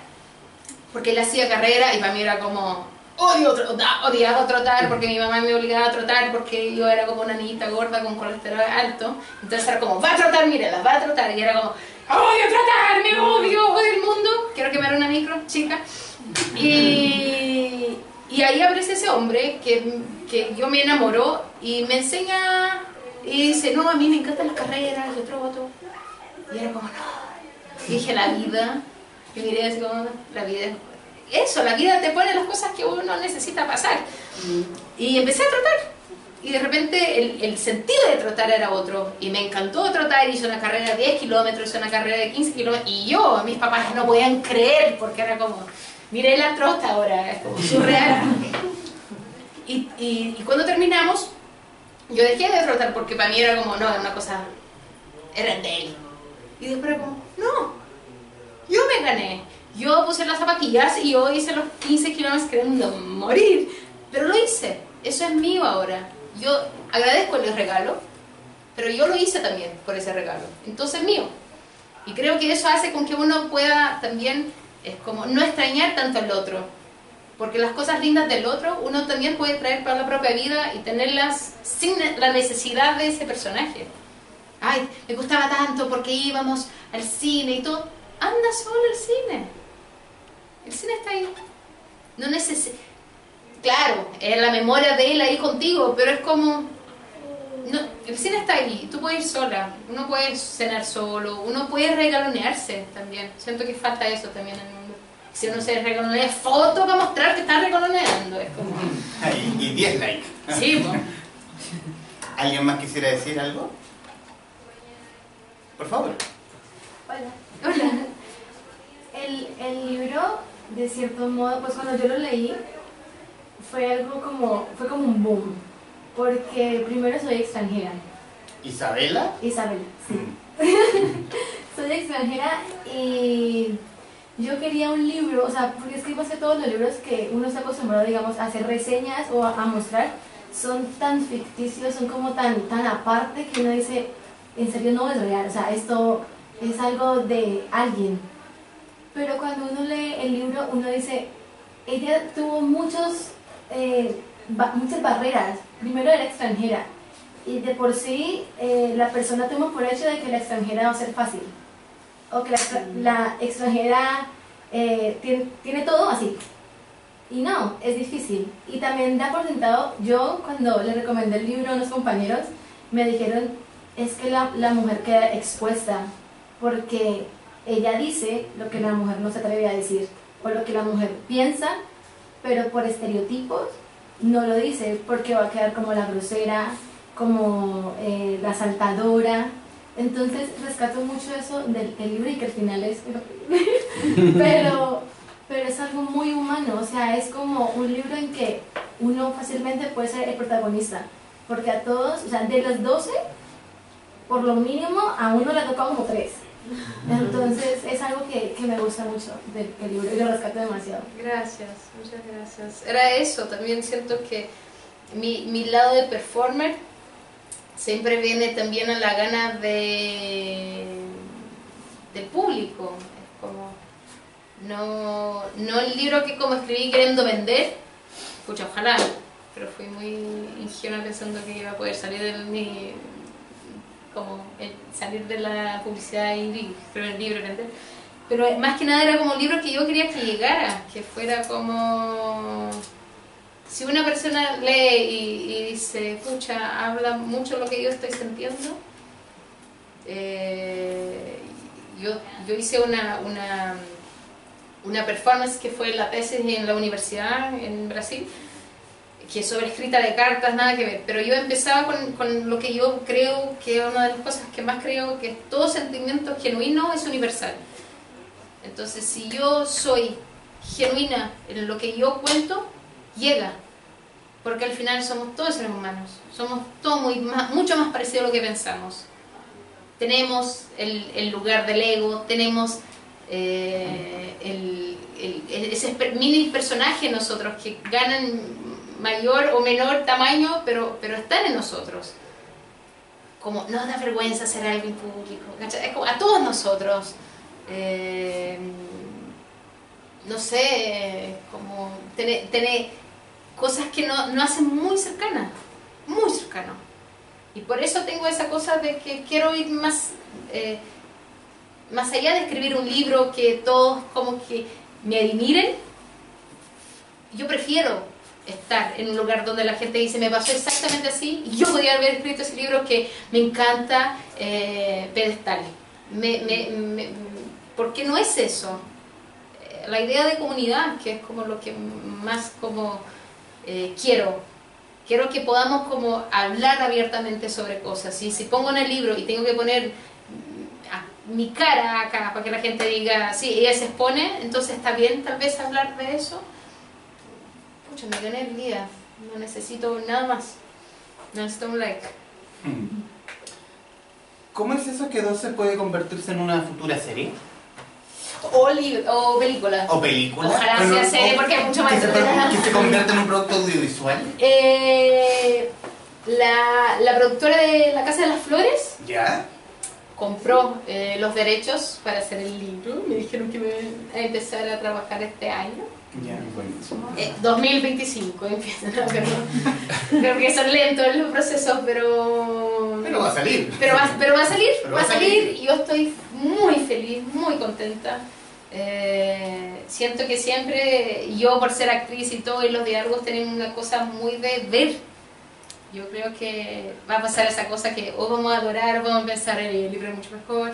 porque él hacía carrera y para mí era como, odio trotar, odiaba trotar porque mi mamá me obligaba a trotar porque yo era como una niñita gorda con colesterol alto. Entonces era como, va a trotar, mírala, va a trotar. Y era como, odio trotar, me odio, odio el mundo. Quiero quemar una micro, chica. Y, y ahí aparece ese hombre que, que yo me enamoró y me enseña y dice, no, a mí me encantan las carreras, yo troto. Y era como, no. Y dije, la vida. Y miré así como, la vida es... Eso, la vida te pone las cosas que uno necesita pasar. Y empecé a trotar. Y de repente el, el sentido de trotar era otro. Y me encantó trotar. Hice una carrera de 10 kilómetros, hice una carrera de 15 kilómetros. Y yo, mis papás no podían creer porque era como, miré la trota ahora, es como surreal. Y, y, y cuando terminamos, yo dejé de trotar porque para mí era como, no, era una cosa, era de él. Y después era como, no, yo me gané. Yo puse las zapatillas y yo hice los 15 kilómetros queriendo morir. Pero lo hice. Eso es mío ahora. Yo agradezco el regalo, pero yo lo hice también por ese regalo. Entonces es mío. Y creo que eso hace con que uno pueda también, es como, no extrañar tanto al otro. Porque las cosas lindas del otro uno también puede traer para la propia vida y tenerlas sin la necesidad de ese personaje. Ay, me gustaba tanto porque íbamos al cine y todo. Anda solo al cine. El cine está ahí. No necesita. Claro, es la memoria de él ahí contigo, pero es como. No, el cine está ahí, tú puedes ir sola, uno puede cenar solo, uno puede regalonearse también. Siento que falta eso también en el mundo. Si uno se regalonea fotos para mostrar que está regaloneando, es como. (laughs) Y 10 likes. Sí. ¿Alguien más quisiera decir algo? Por favor. Hola. Hola. El, el libro, de cierto modo, pues cuando yo lo leí, fue algo como, fue como un boom. Porque primero soy extranjera, Isabela. Isabel, sí. (laughs) soy extranjera y yo quería un libro, o sea, porque es que más que todos los libros que uno está acostumbrado, digamos, a hacer reseñas o a, a mostrar, son tan ficticios, son como tan, tan aparte que uno dice, en serio no es real, o sea, esto es algo de alguien. Pero cuando uno lee el libro, uno dice, ella tuvo muchos, eh, ba- muchas barreras. Primero era extranjera. Y de por sí, eh, la persona toma por hecho de que la extranjera va a ser fácil. O que la, extra- la extranjera eh, tiene, tiene todo así. Y no, es difícil. Y también da por sentado, yo cuando le recomendé el libro a unos compañeros, me dijeron, es que la, la mujer queda expuesta porque ella dice lo que la mujer no se atreve a decir, o lo que la mujer piensa, pero por estereotipos no lo dice, porque va a quedar como la grosera, como eh, la saltadora. Entonces rescato mucho eso del, libro y que al final es... (laughs) pero, pero es algo muy humano, o sea, es como un libro en que uno fácilmente puede ser el protagonista, porque a todos, o sea, de los 12, por lo mínimo a uno le ha tocado como tres. (laughs) Entonces es algo que, que me gusta mucho del, libro y lo rescato demasiado. Gracias, muchas gracias. Era eso, también siento que mi, mi lado de performer siempre viene también a la gana de del público. Es como no, no el libro que como escribí queriendo vender, pucha, ojalá, pero fui muy ingenua pensando que iba a poder salir de mi como salir de la publicidad y el libro vender. Pero más que nada era como un libro que yo quería que llegara, que fuera como... Si una persona lee y, y dice, pucha, habla mucho lo que yo estoy sintiendo, eh, yo, yo hice una, una, una performance que fue la tesis en la universidad en Brasil, que sobre escrita de cartas, nada que ver, pero yo empezaba con, con lo que yo creo que es una de las cosas que más creo, que todo sentimiento genuino es universal. Entonces, si yo soy genuina en lo que yo cuento, llega. Porque al final somos todos seres humanos. Somos todos muy más, mucho más parecidos a lo que pensamos. Tenemos el, el lugar del ego, tenemos eh, el, el- ese mini personaje nosotros que ganan mayor o menor tamaño, pero, pero están en nosotros. Como no da vergüenza hacer algo en público. Es como a todos nosotros. eh, no sé, como tener, tener cosas que no, no hacen muy cercanas, muy cercano. Y por eso tengo esa cosa de que quiero ir más, eh, más allá de escribir un libro que todos como que me admiren. Yo prefiero estar en un lugar donde la gente dice, me pasó exactamente así, y yo podría haber escrito ese libro que me encanta eh, pedestal. Me, me, me- porque no es eso. Eh, La idea de comunidad, que es como lo que más como eh, quiero. Quiero que podamos como hablar abiertamente sobre cosas. Y si pongo en el libro y tengo que poner mm, mi cara acá para que la gente diga, sí, ella se expone, entonces está bien tal vez hablar de eso. Pucha, me gané el día. No necesito nada más. No necesito un like. ¿Cómo es eso que 12 puede convertirse en una futura serie? O, o película. ¿O película? Ojalá Pero- sea serie porque hay mucho más que se, que se convierta en un producto audiovisual. Eh, la, la productora de La Casa de las Flores ¿Ya? compró eh, los derechos para hacer el libro. Me dijeron que me iban a empezar a trabajar este año. Ya. Eh, 2025 empiezan a verlo. Creo que son lentos los procesos, pero... Pero va a salir. Pero va, pero va a salir, Pero va a salir. y Yo estoy muy feliz, muy contenta. Eh, siento que siempre yo por ser actriz y todo y los diálogos tienen una cosa muy de ver. Yo creo que va a pasar esa cosa que o vamos a adorar o vamos a pensar "Ey, el libro mucho mejor.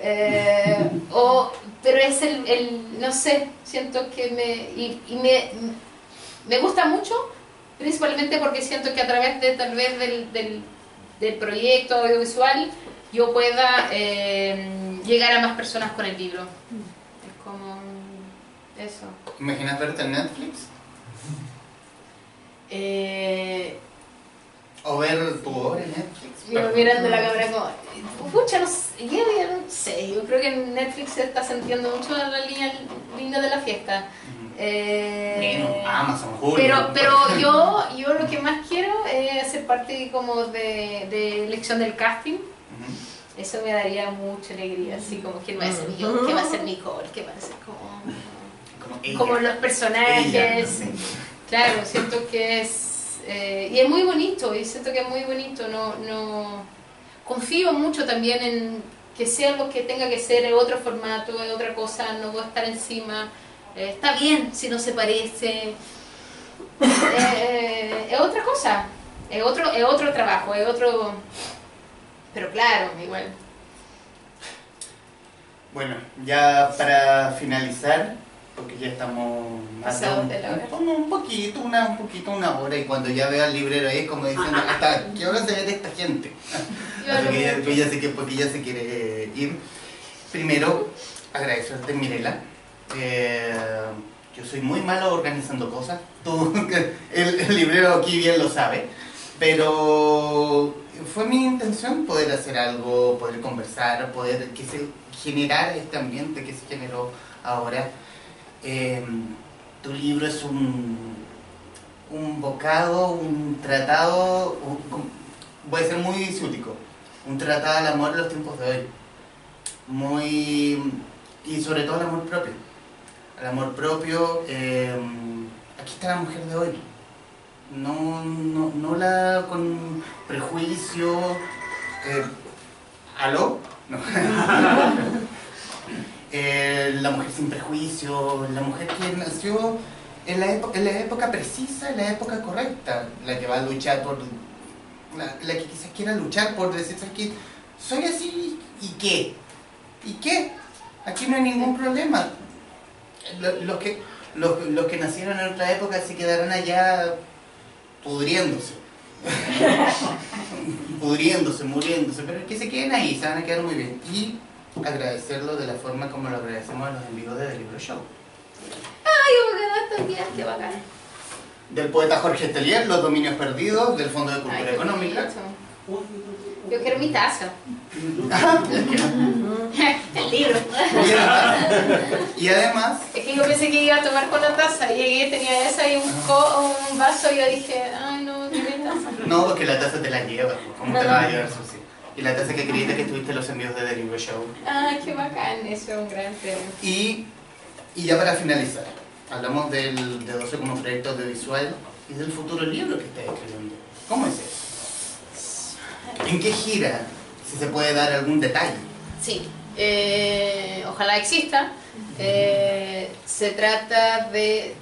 Eh, o, pero es el, el- no sé, siento que me, y, y me, me gusta mucho, principalmente porque siento que a través de tal vez del, del, del proyecto audiovisual yo pueda eh, llegar a más personas con el libro. Es como eso. ¿Imaginas verte en Netflix? Eh, ¿O ver tu obra en Netflix? yo mirando la cámara como, pucha, no sé, yo no sé, yo creo que Netflix se está sintiendo mucho la línea, línea de la fiesta. Eh, Bueno, Amazon, Hulu. Pero, pero yo, yo lo que más quiero es hacer parte como de, de elección del casting. Eso me daría mucha alegría, así como quién va a ser yo, qué va a ser Nicole, qué va a ser como, Como, ella. como los personajes. Ella, sí. Claro, siento que es eh, y es muy bonito y siento que es muy bonito. No, no confío mucho también en que sea lo que tenga que ser, otro formato, es otra cosa, no puedo estar encima. Eh, está bien si no se parece. Eh, es otra cosa, es otro, es otro trabajo, es otro... Pero claro, igual. Bueno, ya para finalizar, porque ya estamos más de la hora. un- un poquito, una, un poquito, una hora, y cuando ya veo al librero ahí es como diciendo, (laughs) hasta ¿qué hora se ve de esta gente? (laughs) Porque ya, porque ya sé que, porque ya se quiere eh, ir. Primero, agradecerte, Mirela. Eh, yo soy muy malo organizando cosas. Tú, (laughs) el, el librero aquí bien lo sabe. Pero fue mi intención poder hacer algo, poder conversar, poder que se generar este ambiente que se generó ahora. Eh, tu libro es un, un bocado, un tratado, un- voy a ser muy ciútico, un tratado al amor en los tiempos de hoy. Muy. y sobre todo al amor propio. Al amor propio, eh, aquí está la mujer de hoy. No, no, no la con prejuicio. eh, ¿Aló? No. (laughs) Eh, la mujer sin prejuicio, la mujer que nació en la, en la época precisa, en la época correcta, la que va a luchar por, la, que quizás quiera luchar por decir, ¿sabes qué? Soy así, ¿y qué? ¿Y qué? Aquí no hay ningún problema. Lo- Los que, los, los que nacieron en otra época se quedarán allá pudriéndose. (laughs) pudriéndose, muriéndose, pero que se queden ahí, se van a quedar muy bien. Y agradecerlo de la forma como lo agradecemos a los envíos de The Libro Show. Ay, abogada también, qué bacán. Del poeta Jorge Telier, Los Dominios Perdidos, del Fondo de Cultura Ay, Económica. Yo quiero mi taza. (laughs) El libro. Y además, y Es que yo pensé que iba a tomar con la taza. Llegué, tenía esa y un, co- un vaso y yo dije, ay no, ni mi taza. no, porque la taza te la lleva, ¿cómo te la va a llevar Susi? Y la taza que creíste que tuviste en los envíos de The Libro Show. Ay, qué bacán, eso es un gran premio. Y, y ya para finalizar, hablamos del, de 12 como proyecto audiovisual y del futuro libro que estás escribiendo. ¿Cómo es eso? ¿En qué gira? Si se puede dar algún detalle. Sí, eh, ojalá exista. Eh, se trata de,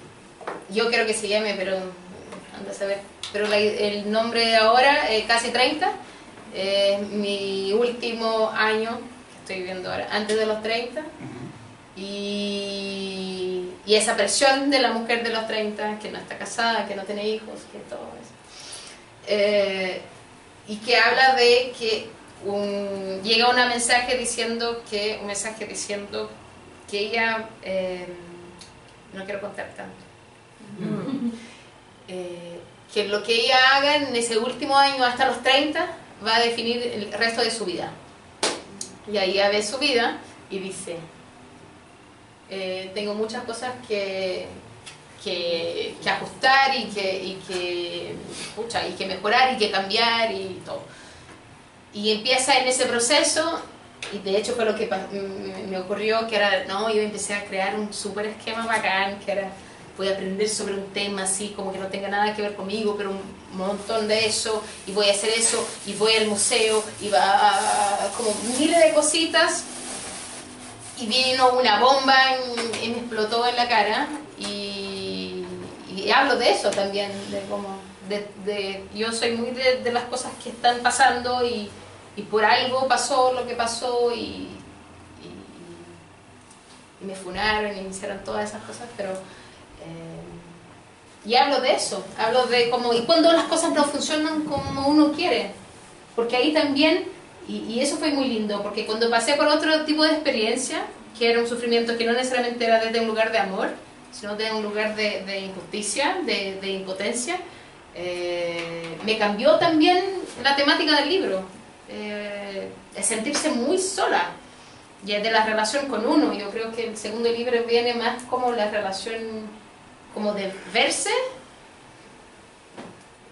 yo creo que se llame, pero anda a saber, pero la- el nombre ahora, eh, casi 30, es mi último año que estoy viviendo ahora, antes de los 30. Y, y esa presión de la mujer de los 30, que no está casada, que no tiene hijos, que todo eso. Eh, y que habla de que un- llega un mensaje diciendo que un mensaje diciendo que ella eh, no quiero contar tanto Eh, que lo que ella haga en ese último año hasta los 30 va a definir el resto de su vida y ahí ella ve su vida y dice eh, tengo muchas cosas que que, ajustar y que, y, que, y que mejorar y que cambiar y todo. Y empieza en ese proceso, y de hecho fue lo que me ocurrió, que era, no, yo empecé a crear un super esquema bacán, que era, voy a aprender sobre un tema así, como que no tenga nada que ver conmigo, pero un montón de eso, y voy a hacer eso, y voy al museo, y va a, como miles de cositas, y vino una bomba y, me explotó en la cara y, hablo de eso también de cómo de, yo soy muy de, las cosas que están pasando y, y por algo pasó lo que pasó y me funaron y me hicieron todas esas cosas pero eh, y hablo de eso hablo de cómo y cuando las cosas no funcionan como uno quiere porque ahí también, y, y eso fue muy lindo, porque cuando pasé por otro tipo de experiencia, que era un sufrimiento que no necesariamente era desde un lugar de amor, sino desde un lugar de, de injusticia, de, de impotencia, eh, me cambió también la temática del libro, eh, sentirse muy sola, y es de la relación con uno. Yo creo que el segundo libro viene más como la relación, como de verse,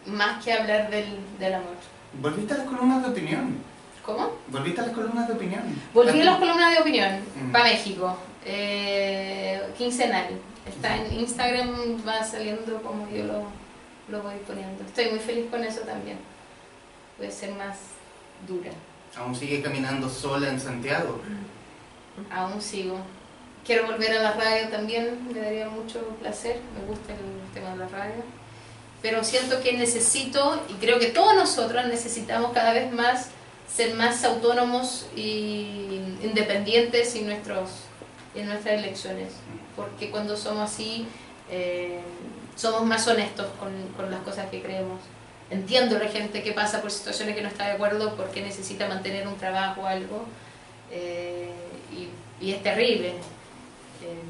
más que hablar del, del amor. Volviste a las columnas de opinión. ¿Cómo? Volviste a las columnas de opinión. Volví a las columnas de opinión Mm. para México, eh, quincenal. Está en Instagram, va saliendo como yo lo, lo voy poniendo. Estoy muy feliz con eso también. Voy a ser más dura. Aún sigue caminando sola en Santiago. Aún sigo. Quiero volver a la radio también, me daría mucho placer, me gusta el tema de la radio. Pero siento que necesito, y creo que todos nosotros necesitamos cada vez más ser más autónomos y independientes en, nuestros, en nuestras elecciones. Porque cuando somos así, eh, somos más honestos con, con las cosas que creemos. Entiendo la gente que pasa por situaciones que no está de acuerdo porque necesita mantener un trabajo o algo. eh, y, y es terrible. Eh,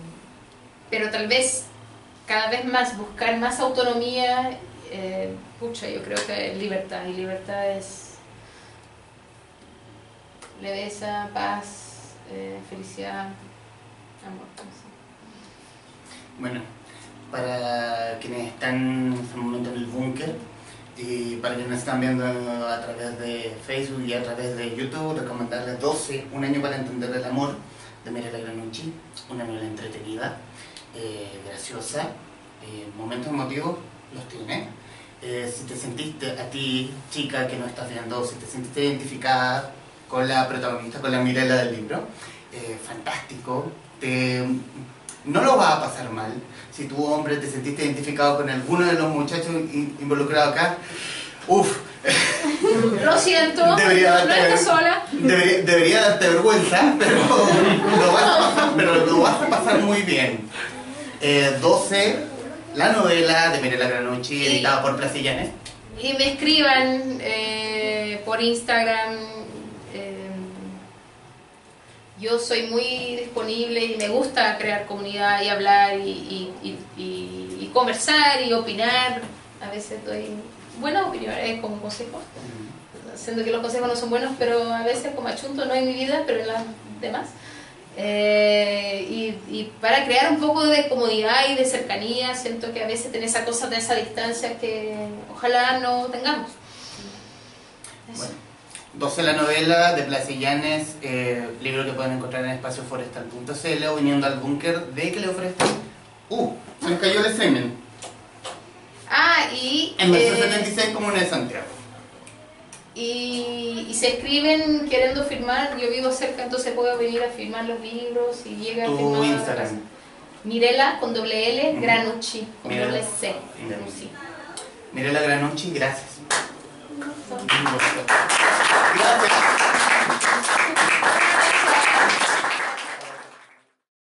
pero tal vez cada vez más buscar más autonomía, eh, pucha, yo creo que libertad. Y libertad es leveza, paz, eh, felicidad, amor. Bueno, para quienes están en este momento en el búnker y para quienes están viendo a través de Facebook y a través de YouTube, recomendarles 12, Un año para entender el amor, de Mirela Granucci, una novela entretenida, eh, graciosa, eh, momentos emotivos los tiene. Eh, si te sentiste a ti, chica que no estás viendo, si te sentiste identificada con la protagonista, con la Mirela del libro, fantástico, te, no lo vas a pasar mal. Si tú, hombre, te sentiste identificado con alguno de los muchachos in- involucrados acá, uff, Lo siento, Debería no estás sola. debería, debería darte vergüenza, (laughs) pero lo vas a pasar, pero lo vas a pasar muy bien. Eh, 12, la novela de Mirela Granucci, editada por Placillanes. Y me escriban eh, por Instagram. eh, yo soy muy disponible y me gusta crear comunidad y hablar y- y conversar y opinar. A veces doy buenas opiniones como consejos, siendo que los consejos no son buenos, pero a veces como achunto no en mi vida, pero en las demás. Eh, y, y para crear un poco de comodidad y de cercanía, siento que a veces tener esa cosa de esa distancia que ojalá no tengamos. Eso. Bueno, 12 la novela de Placillanes, eh, libro que pueden encontrar en espacioforestal.cl o viniendo al búnker de que le ofrezcan. Uh, se me cayó el semen. Ah, y... En Mercedes eh, 76 Comuna de Santiago. Y, se escriben queriendo firmar, yo vivo cerca, entonces puedo venir a firmar los libros y llega tu a firmar... Instagram. Mirela con doble L. Granucci con Mirela. doble C. Sí. Mirela Granucci, gracias. Gracias.